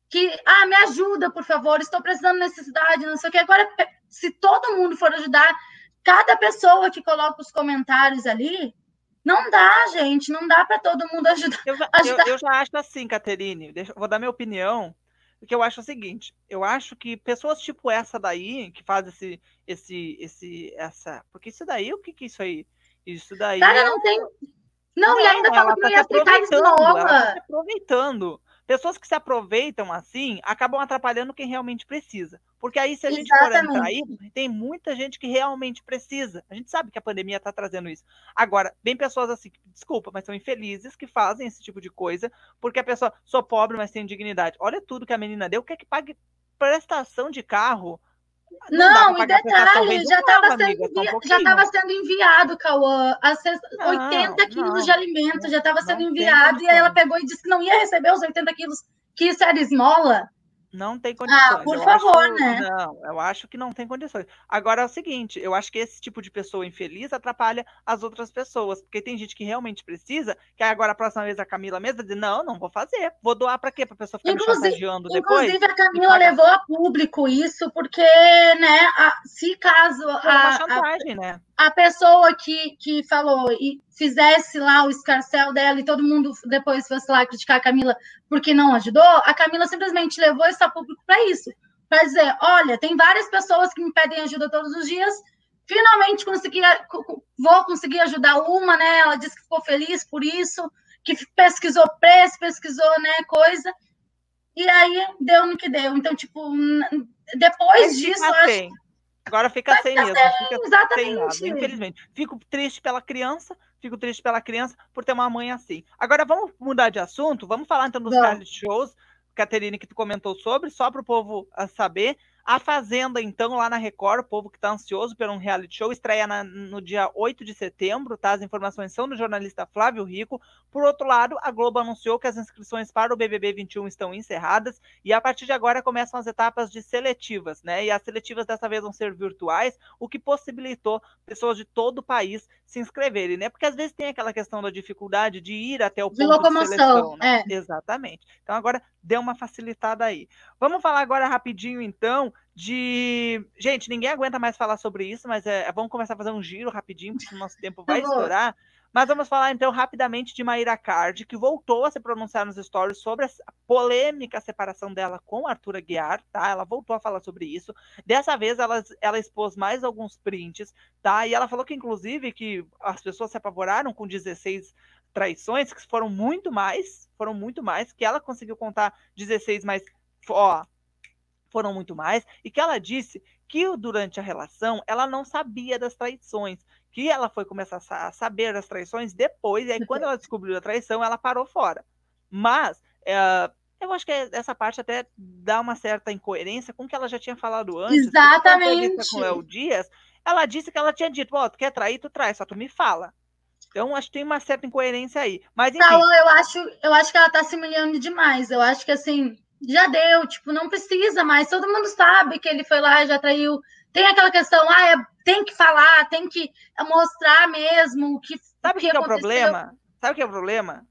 que, ah, me ajuda, por favor, estou precisando de necessidade, não sei o que. Agora, se todo mundo for ajudar, cada pessoa que coloca os comentários ali, não dá, gente, não dá para todo mundo ajudar. Eu já, ajudar. Eu, eu já acho assim, Caterine, deixa, vou dar minha opinião, porque eu acho o seguinte, eu acho que pessoas tipo essa daí, que faz esse, esse, esse, essa, porque isso daí, o que que é isso aí? Isso daí... Cara, é... não tem... Não, não, e ainda fala que não tá ia explicar esmola. Ela tá aproveitando. Pessoas que se aproveitam assim acabam atrapalhando quem realmente precisa. Porque aí, se a gente for entrar aí, tem muita gente que realmente precisa. A gente sabe que a pandemia está trazendo isso. Agora, vem pessoas assim, desculpa, mas são infelizes que fazem esse tipo de coisa, porque a pessoa, sou pobre, mas tenho dignidade. Olha tudo que a menina deu, quer que pague prestação de carro não, não e detalhe, já estava sendo, envi... sendo enviado, Cauã, 80 quilos não, de alimento, já estava sendo enviado, e aí ela pegou e disse que não ia receber os 80 quilos, que isso era esmola. Não tem condições. Ah, por eu favor, acho, né? Não, eu acho que não tem condições. Agora é o seguinte, eu acho que esse tipo de pessoa infeliz atrapalha as outras pessoas, porque tem gente que realmente precisa, que agora a próxima vez a Camila mesma diz, não, não vou fazer. Vou doar para quê? Para pessoa ficar inclusive, me chantageando depois? Inclusive a Camila levou a público isso, porque, né, a, se caso... É uma chantagem, a, né? A pessoa que, que falou e fizesse lá o escarcel dela e todo mundo depois fosse lá criticar a Camila porque não ajudou, a Camila simplesmente levou esse público para isso. Para dizer, olha, tem várias pessoas que me pedem ajuda todos os dias, finalmente consegui, vou conseguir ajudar uma, né? Ela disse que ficou feliz por isso, que pesquisou preço, pesquisou, né, coisa. E aí deu no que deu. Então, tipo, depois disso, acho Agora fica sem mesmo. Fica exatamente. sem nada, infelizmente. Fico triste pela criança, fico triste pela criança por ter uma mãe assim. Agora vamos mudar de assunto, vamos falar então dos reality shows, Caterine, que tu comentou sobre, só para o povo ah, saber. A Fazenda, então, lá na Record, o povo que está ansioso por um reality show, estreia na, no dia 8 de setembro, tá? As informações são do jornalista Flávio Rico. Por outro lado, a Globo anunciou que as inscrições para o BBB 21 estão encerradas e a partir de agora começam as etapas de seletivas, né? E as seletivas dessa vez vão ser virtuais, o que possibilitou pessoas de todo o país se inscreverem, né? Porque às vezes tem aquela questão da dificuldade de ir até o ponto de, locomoção, de seleção, né? é. Exatamente. Então agora deu uma facilitada aí. Vamos falar agora rapidinho, então, de. Gente, ninguém aguenta mais falar sobre isso, mas é, é vamos começar a fazer um giro rapidinho, porque o nosso tempo vai estourar. Mas vamos falar então rapidamente de Maíra Card, que voltou a se pronunciar nos stories sobre a polêmica separação dela com Arthur Aguiar, tá? Ela voltou a falar sobre isso. Dessa vez ela, ela expôs mais alguns prints, tá? E ela falou que, inclusive, que as pessoas se apavoraram com 16 traições, que foram muito mais, foram muito mais, que ela conseguiu contar 16, mas ó, foram muito mais, e que ela disse que durante a relação ela não sabia das traições, que ela foi começar a saber das traições depois, e aí quando ela descobriu a traição, ela parou fora. Mas é, eu acho que essa parte até dá uma certa incoerência com o que ela já tinha falado antes. Exatamente. Com o Léo Dias, ela disse que ela tinha dito, ó, oh, tu quer trair, tu traz, só tu me fala. Então, acho que tem uma certa incoerência aí. Mas, enfim... Não, eu acho, eu acho que ela tá se humilhando demais. Eu acho que, assim, já deu, tipo, não precisa mais. Todo mundo sabe que ele foi lá e já traiu. Tem aquela questão, ah, é, tem que falar, tem que mostrar mesmo o que Sabe o que, que é o problema? Sabe o que é o problema?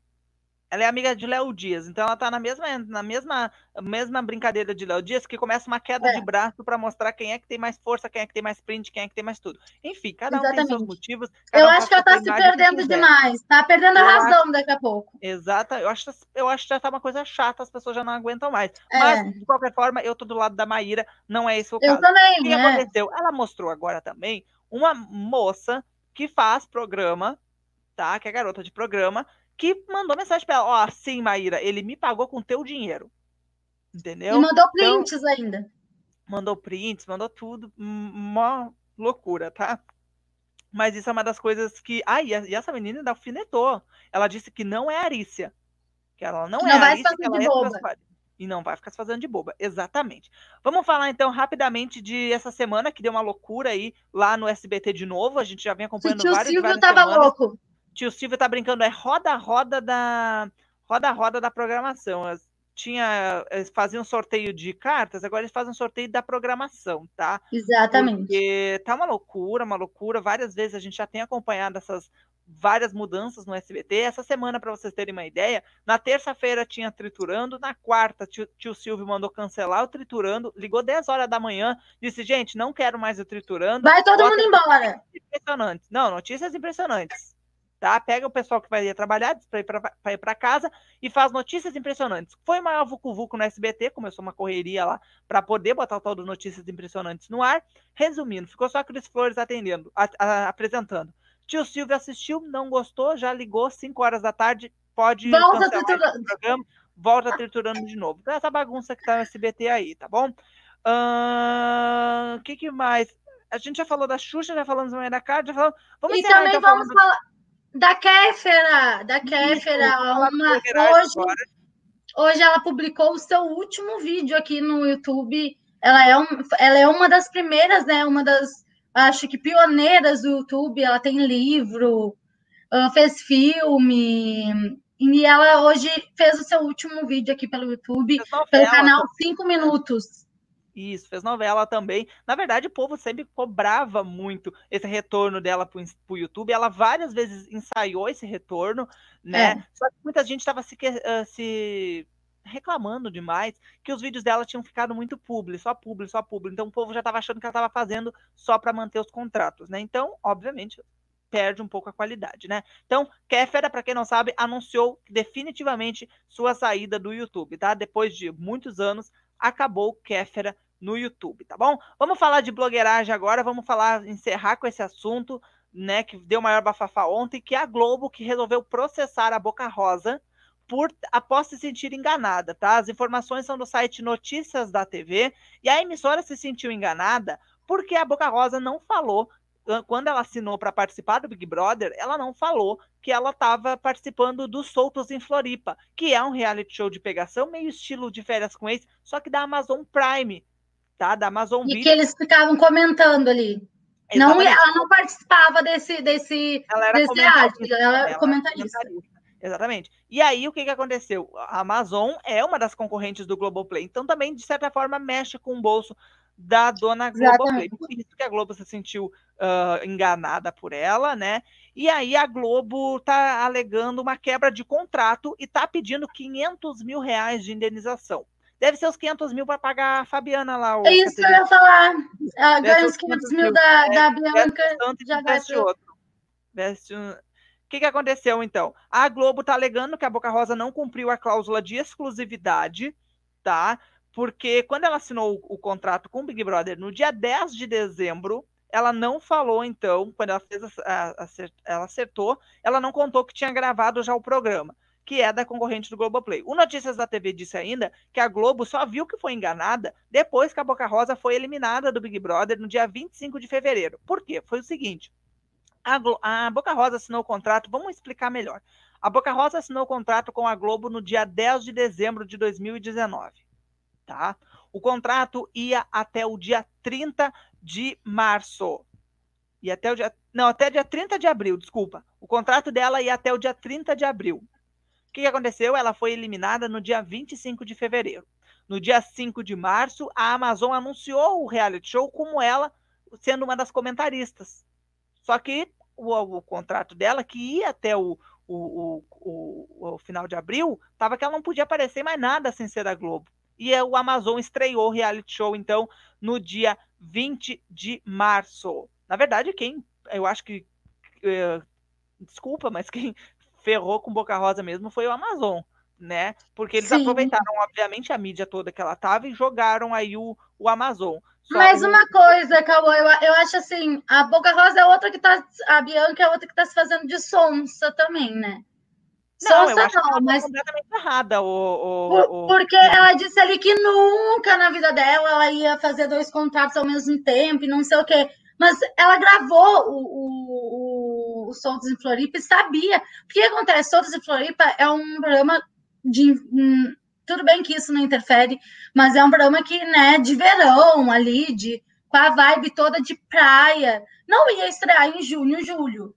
Ela é amiga de Léo Dias, então ela tá na mesma, na mesma, mesma brincadeira de Léo Dias, que começa uma queda é. de braço para mostrar quem é que tem mais força, quem é que tem mais print, quem é que tem mais tudo. Enfim, cada Exatamente. um tem seus motivos. Eu um acho que ela tá se perdendo demais, tá perdendo eu a razão acho... daqui a pouco. Exato, eu acho, eu acho que já tá uma coisa chata, as pessoas já não aguentam mais. É. Mas, de qualquer forma, eu tô do lado da Maíra, não é esse o caso. Eu também, O que né? aconteceu? Ela mostrou agora também uma moça que faz programa, tá? Que é garota de programa, que mandou mensagem para ela: Ó, oh, sim, Maíra, ele me pagou com teu dinheiro. Entendeu? E mandou então, prints então, ainda. Mandou prints, mandou tudo. Uma loucura, tá? Mas isso é uma das coisas que. Ah, e, essa menina ainda alfinetou. Ela disse que não é Arícia. Que ela não, não é Arícia, que ela é boba. E não vai ficar se fazendo de boba. Exatamente. Vamos falar então rapidamente de essa semana que deu uma loucura aí lá no SBT de novo. A gente já vem acompanhando Tio várias, Silvio várias tava semanas. louco tio Silvio tá brincando, é roda-roda da roda-roda da programação. tinha, eles faziam sorteio de cartas, agora eles fazem um sorteio da programação, tá? Exatamente. Porque tá uma loucura, uma loucura. Várias vezes a gente já tem acompanhado essas várias mudanças no SBT. Essa semana, para vocês terem uma ideia, na terça-feira tinha Triturando, na quarta tio, tio, Silvio mandou cancelar o Triturando, ligou 10 horas da manhã, disse, gente, não quero mais o Triturando. Vai todo mundo embora. Impressionantes. Não, notícias impressionantes. Tá? Pega o pessoal que vai ir trabalhar para ir para casa e faz notícias impressionantes. Foi maior vucu-vucu no SBT, começou uma correria lá para poder botar o tal do Notícias Impressionantes no ar. Resumindo, ficou só a Cris Flores atendendo, a, a, apresentando. Tio Silvio assistiu, não gostou, já ligou 5 horas da tarde, pode volta triturando. programa, volta triturando de novo. Então, essa bagunça que tá no SBT aí, tá bom? O uh, que, que mais? A gente já falou da Xuxa, já falamos também da Cardi, já falamos. Vamos e também então, vamos falar da Kéfera, da Kéfera. Uma, hoje, hoje ela publicou o seu último vídeo aqui no YouTube. Ela é, um, ela é uma das primeiras, né? Uma das acho que pioneiras do YouTube, ela tem livro, fez filme, e ela hoje fez o seu último vídeo aqui pelo YouTube, pelo canal 5 Minutos. Isso, fez novela também. Na verdade, o povo sempre cobrava muito esse retorno dela para o YouTube. Ela várias vezes ensaiou esse retorno, né? É. Só que muita gente estava se, uh, se reclamando demais que os vídeos dela tinham ficado muito publi, só publi, só publi. Então o povo já estava achando que ela estava fazendo só para manter os contratos, né? Então, obviamente, perde um pouco a qualidade, né? Então, Kéfera, para quem não sabe, anunciou definitivamente sua saída do YouTube, tá? Depois de muitos anos, acabou Kéfera no YouTube, tá bom? Vamos falar de blogueiragem agora, vamos falar, encerrar com esse assunto, né, que deu maior bafafá ontem, que é a Globo que resolveu processar a Boca Rosa por após se sentir enganada, tá? As informações são do site Notícias da TV e a emissora se sentiu enganada porque a Boca Rosa não falou quando ela assinou para participar do Big Brother, ela não falou que ela estava participando do Soltos em Floripa, que é um reality show de pegação meio estilo de férias com ex, só que da Amazon Prime, tá? Da Amazon E Video. que eles ficavam comentando ali. Não, ela não participava desse desse ela era desse comentarista, ela, ela comentarista. comentarista. Exatamente. E aí, o que, que aconteceu? A Amazon é uma das concorrentes do Globoplay, então também, de certa forma, mexe com o bolso da dona Globoplay. Por isso que a Globo se sentiu uh, enganada por ela, né? E aí a Globo tá alegando uma quebra de contrato e tá pedindo 500 mil reais de indenização. Deve ser os 500 mil para pagar a Fabiana lá. É isso que eu ia falar. Ganha os 500 mil, mil da, é, da Bianca, já vai outro. Veste um... O que, que aconteceu, então? A Globo está alegando que a Boca Rosa não cumpriu a cláusula de exclusividade, tá? Porque quando ela assinou o, o contrato com o Big Brother no dia 10 de dezembro, ela não falou, então, quando ela fez a, a, ela acertou, ela não contou que tinha gravado já o programa, que é da concorrente do Globoplay. O Notícias da TV disse ainda que a Globo só viu que foi enganada depois que a Boca Rosa foi eliminada do Big Brother no dia 25 de fevereiro. Por quê? Foi o seguinte: a, a Boca Rosa assinou o contrato, vamos explicar melhor. A Boca Rosa assinou o contrato com a Globo no dia 10 de dezembro de 2019. Tá? O contrato ia até o dia 30 de março. E até o dia. Não, até dia 30 de abril, desculpa. O contrato dela ia até o dia 30 de abril. Que, que aconteceu? Ela foi eliminada no dia 25 de fevereiro. No dia 5 de março, a Amazon anunciou o reality show como ela sendo uma das comentaristas. Só que o, o contrato dela, que ia até o, o, o, o, final de abril, estava que ela não podia aparecer mais nada sem ser da Globo. E o Amazon estreou o reality show, então, no dia 20 de março. Na verdade, quem, eu acho que, é, desculpa, mas quem ferrou com Boca Rosa mesmo foi o Amazon, né? Porque eles Sim. aproveitaram, obviamente, a mídia toda que ela tava e jogaram aí o, o Amazon. Mas uma coisa, Cauã, eu, eu acho assim, a Boca Rosa é outra que tá. A Bianca é outra que tá se fazendo de sonsa também, né? Não, sonsa não, tá mas. completamente errada. O, o, Por, o, Porque ela disse ali que nunca na vida dela ela ia fazer dois contratos ao mesmo tempo e não sei o quê. Mas ela gravou o, o, o, Soltos em Floripa e sabia. O que acontece? Soltos em Floripa é um programa de. Um, tudo bem que isso não interfere, mas é um programa que, né, de verão ali, de, com a vibe toda de praia. Não ia estrear em junho, julho.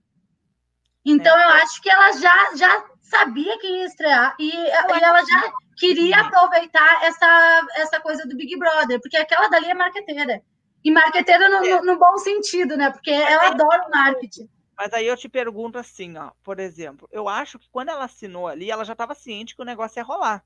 Então é. eu acho que ela já, já sabia que ia estrear e, e ela já queria aproveitar essa, essa coisa do Big Brother, porque aquela dali é marqueteira. E marqueteira no, é. no, no bom sentido, né? Porque ela adora o marketing. Mas aí eu te pergunto assim, ó, por exemplo, eu acho que quando ela assinou ali, ela já estava ciente que o negócio ia rolar.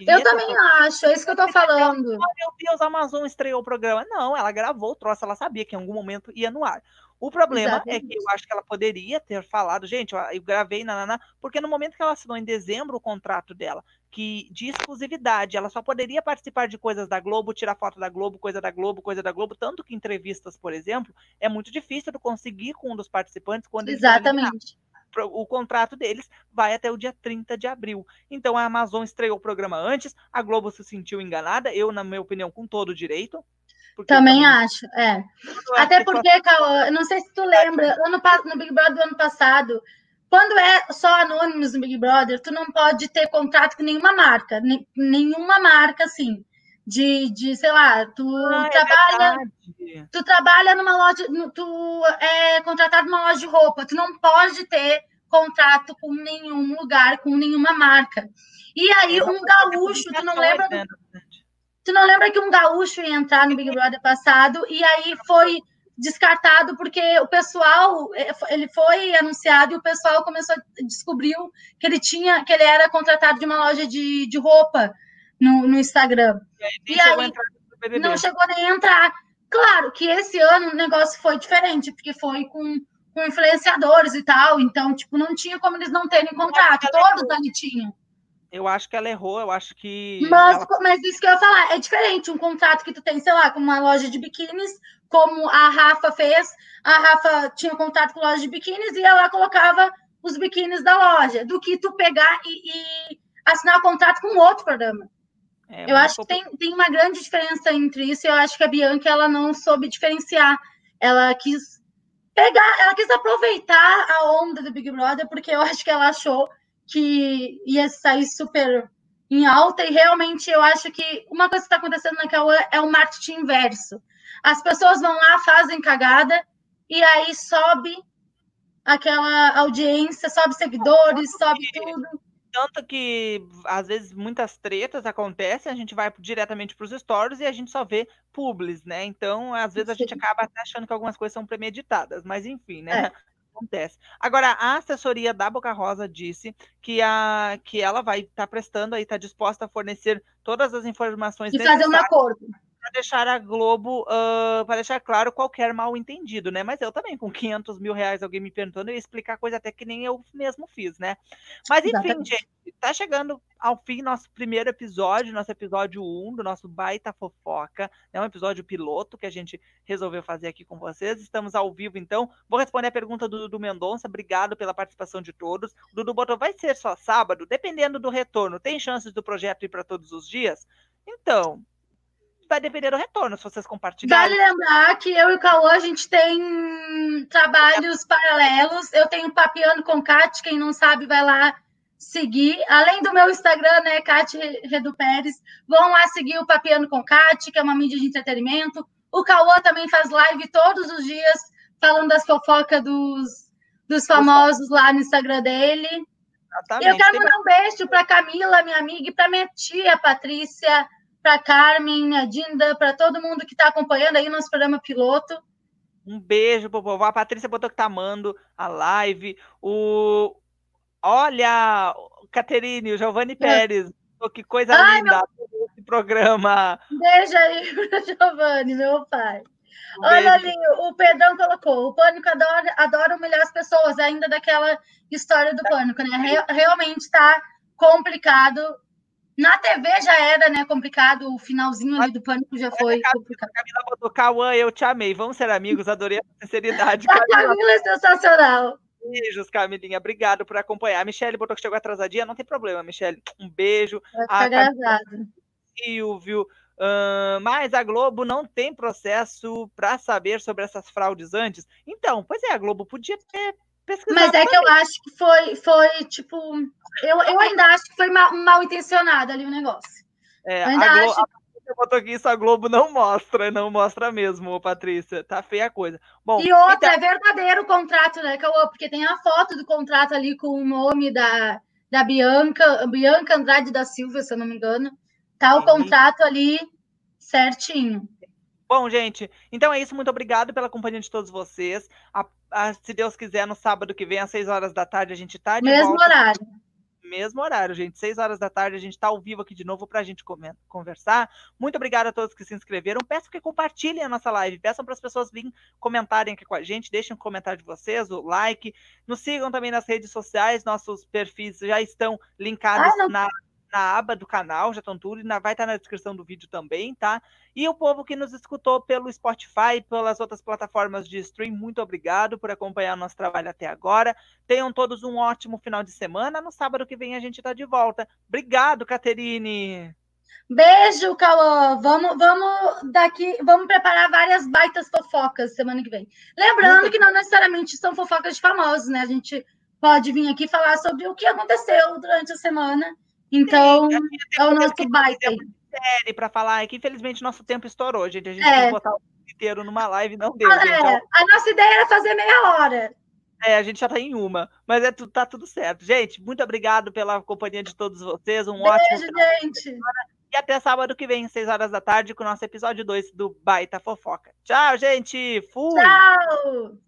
Eu também acho, é isso que eu tô falando. Oh, meu Deus, a Amazon estreou o programa. Não, ela gravou o troço, ela sabia que em algum momento ia no ar. O problema Exatamente. é que eu acho que ela poderia ter falado, gente, eu gravei, nanana, porque no momento que ela assinou em dezembro o contrato dela, que de exclusividade, ela só poderia participar de coisas da Globo, tirar foto da Globo, coisa da Globo, coisa da Globo, tanto que entrevistas, por exemplo, é muito difícil de conseguir com um dos participantes quando Exatamente o contrato deles vai até o dia 30 de abril. Então a Amazon estreou o programa antes, a Globo se sentiu enganada, eu, na minha opinião, com todo o direito. Também eu acho, é. Até porque, Cauã, não sei se tu lembra, ano, no Big Brother do ano passado, quando é só anônimos no Big Brother, tu não pode ter contrato com nenhuma marca, nenhuma marca, assim, de, de sei lá, tu ah, é trabalha, é tu trabalha numa loja, tu é contratado numa loja de roupa, tu não pode ter contrato com nenhum lugar, com nenhuma marca. E aí, um gaúcho, tu não lembra... Né, Tu não lembra que um gaúcho ia entrar no Big Brother passado e aí foi descartado porque o pessoal eh, ele foi anunciado e o pessoal começou a descobriu que ele tinha que ele era contratado de uma loja de, de roupa no, no Instagram. É, e aí não chegou nem a entrar. Claro que esse ano o negócio foi diferente porque foi com, com influenciadores e tal então tipo não tinha como eles não terem contrato todos ali tinham. Eu acho que ela errou, eu acho que. Mas, ela... mas isso que eu ia falar, é diferente um contrato que tu tem, sei lá, com uma loja de biquínis, como a Rafa fez. A Rafa tinha contato com loja de biquínis e ela colocava os biquínis da loja, do que tu pegar e, e assinar contrato com outro programa. É, eu acho que tem, tem uma grande diferença entre isso, e eu acho que a Bianca ela não soube diferenciar. Ela quis pegar, ela quis aproveitar a onda do Big Brother, porque eu acho que ela achou que ia sair super em alta, e realmente eu acho que uma coisa que está acontecendo na Cauã é o marketing inverso. As pessoas vão lá, fazem cagada, e aí sobe aquela audiência, sobe seguidores, sobe tudo. Tanto que, às vezes, muitas tretas acontecem, a gente vai diretamente para os stories e a gente só vê publis, né? Então, às vezes, a gente acaba até achando que algumas coisas são premeditadas, mas enfim, né? É acontece. Agora, a assessoria da Boca Rosa disse que, a, que ela vai estar tá prestando aí, está disposta a fornecer todas as informações e fazer um acordo para deixar a Globo, uh, para deixar claro qualquer mal entendido, né? Mas eu também, com 500 mil reais, alguém me perguntando, eu ia explicar coisa até que nem eu mesmo fiz, né? Mas enfim, Exatamente. gente, tá chegando ao fim nosso primeiro episódio, nosso episódio 1 do nosso Baita Fofoca. É um episódio piloto que a gente resolveu fazer aqui com vocês. Estamos ao vivo, então. Vou responder a pergunta do Dudu Mendonça. Obrigado pela participação de todos. O Dudu botou, vai ser só sábado? Dependendo do retorno. Tem chances do projeto ir para todos os dias? Então, vai depender do retorno, se vocês compartilharem. Vale lembrar que eu e o Cauã, a gente tem trabalhos paralelos. Eu tenho Papiando com Cat, quem não sabe, vai lá seguir. Além do meu Instagram, né, Cat Redu Pérez, vão lá seguir o Papiando com Cat, que é uma mídia de entretenimento. O Cauã também faz live todos os dias, falando das fofocas dos, dos famosos lá no Instagram dele. Exatamente. E eu quero mandar um beijo para Camila, minha amiga, e para minha tia Patrícia, para Carmen, a Dinda, para todo mundo que está acompanhando aí o nosso programa piloto. Um beijo pro povo. A Patrícia botou que tá amando a live. O Olha, Caterine, o Giovanni é. Pérez. Que coisa Ai, linda meu... esse programa. Beijo aí pro Giovanni, meu pai. Um Olha ali, o Pedrão colocou: o Pânico adora, adora humilhar as pessoas, ainda daquela história do Pânico, né? Realmente está complicado na TV já era, né, complicado, o finalzinho ali do pânico já foi a complicado. Camila botou, Cauã, eu te amei, vamos ser amigos, adorei a sinceridade. A Camila é sensacional. Beijos, Camilinha, obrigado por acompanhar. A Michelle botou que chegou atrasadinha, não tem problema, Michelle. Um beijo. Vai ficar Silvio, uh, mas a Globo não tem processo para saber sobre essas fraudes antes. Então, pois é, a Globo podia ter pesquisado. Mas é também. que eu acho que foi, foi tipo, eu, eu ainda acho que foi mal, mal intencionado ali o negócio. É, eu ainda a Globo, acho... a botou aqui isso, a Globo não mostra, não mostra mesmo, Patrícia. Tá feia a coisa. Bom, e outra, então... é verdadeiro o contrato, né, Cauã? Porque tem a foto do contrato ali com o nome da, da Bianca, Bianca Andrade da Silva, se eu não me engano. Tá o contrato ali certinho. Bom, gente, então é isso. Muito obrigado pela companhia de todos vocês. A, ah, se Deus quiser, no sábado que vem, às 6 horas da tarde, a gente tá de Mesmo volta. horário. Mesmo horário, gente. 6 horas da tarde, a gente tá ao vivo aqui de novo pra gente comen- conversar. Muito obrigada a todos que se inscreveram. Peço que compartilhem a nossa live. Peçam para as pessoas virem comentarem aqui com a gente. Deixem o comentário de vocês, o like. Nos sigam também nas redes sociais. Nossos perfis já estão linkados Ah, na, na aba do canal, já estão tudo. E na- vai estar na descrição do vídeo também, tá? E o povo que nos escutou pelo Spotify, pelas outras plataformas de stream, muito obrigado por acompanhar o nosso trabalho até agora. Tenham todos um ótimo final de semana. No sábado que vem a gente está de volta. Obrigado, Caterine. Beijo, Cauã. Vamos, vamos daqui, vamos preparar várias baitas fofocas semana que vem. Lembrando Muito que não necessariamente são fofocas de famosos, né? A gente pode vir aqui falar sobre o que aconteceu durante a semana. Então, é o nosso baita. Série para falar é que infelizmente nosso tempo estourou, gente. A gente É. botar o inteiro numa live, não deu, Ah, gente. é, a nossa ideia era fazer meia hora. É, a gente já tá em uma, mas é, tá tudo certo. Gente, muito obrigado pela companhia de todos vocês. Um ótimo Beijo, gente. e até sábado que vem, 6 horas da tarde, com o nosso episódio 2 do Baita Fofoca. Tchau, gente. Fui. Tchau.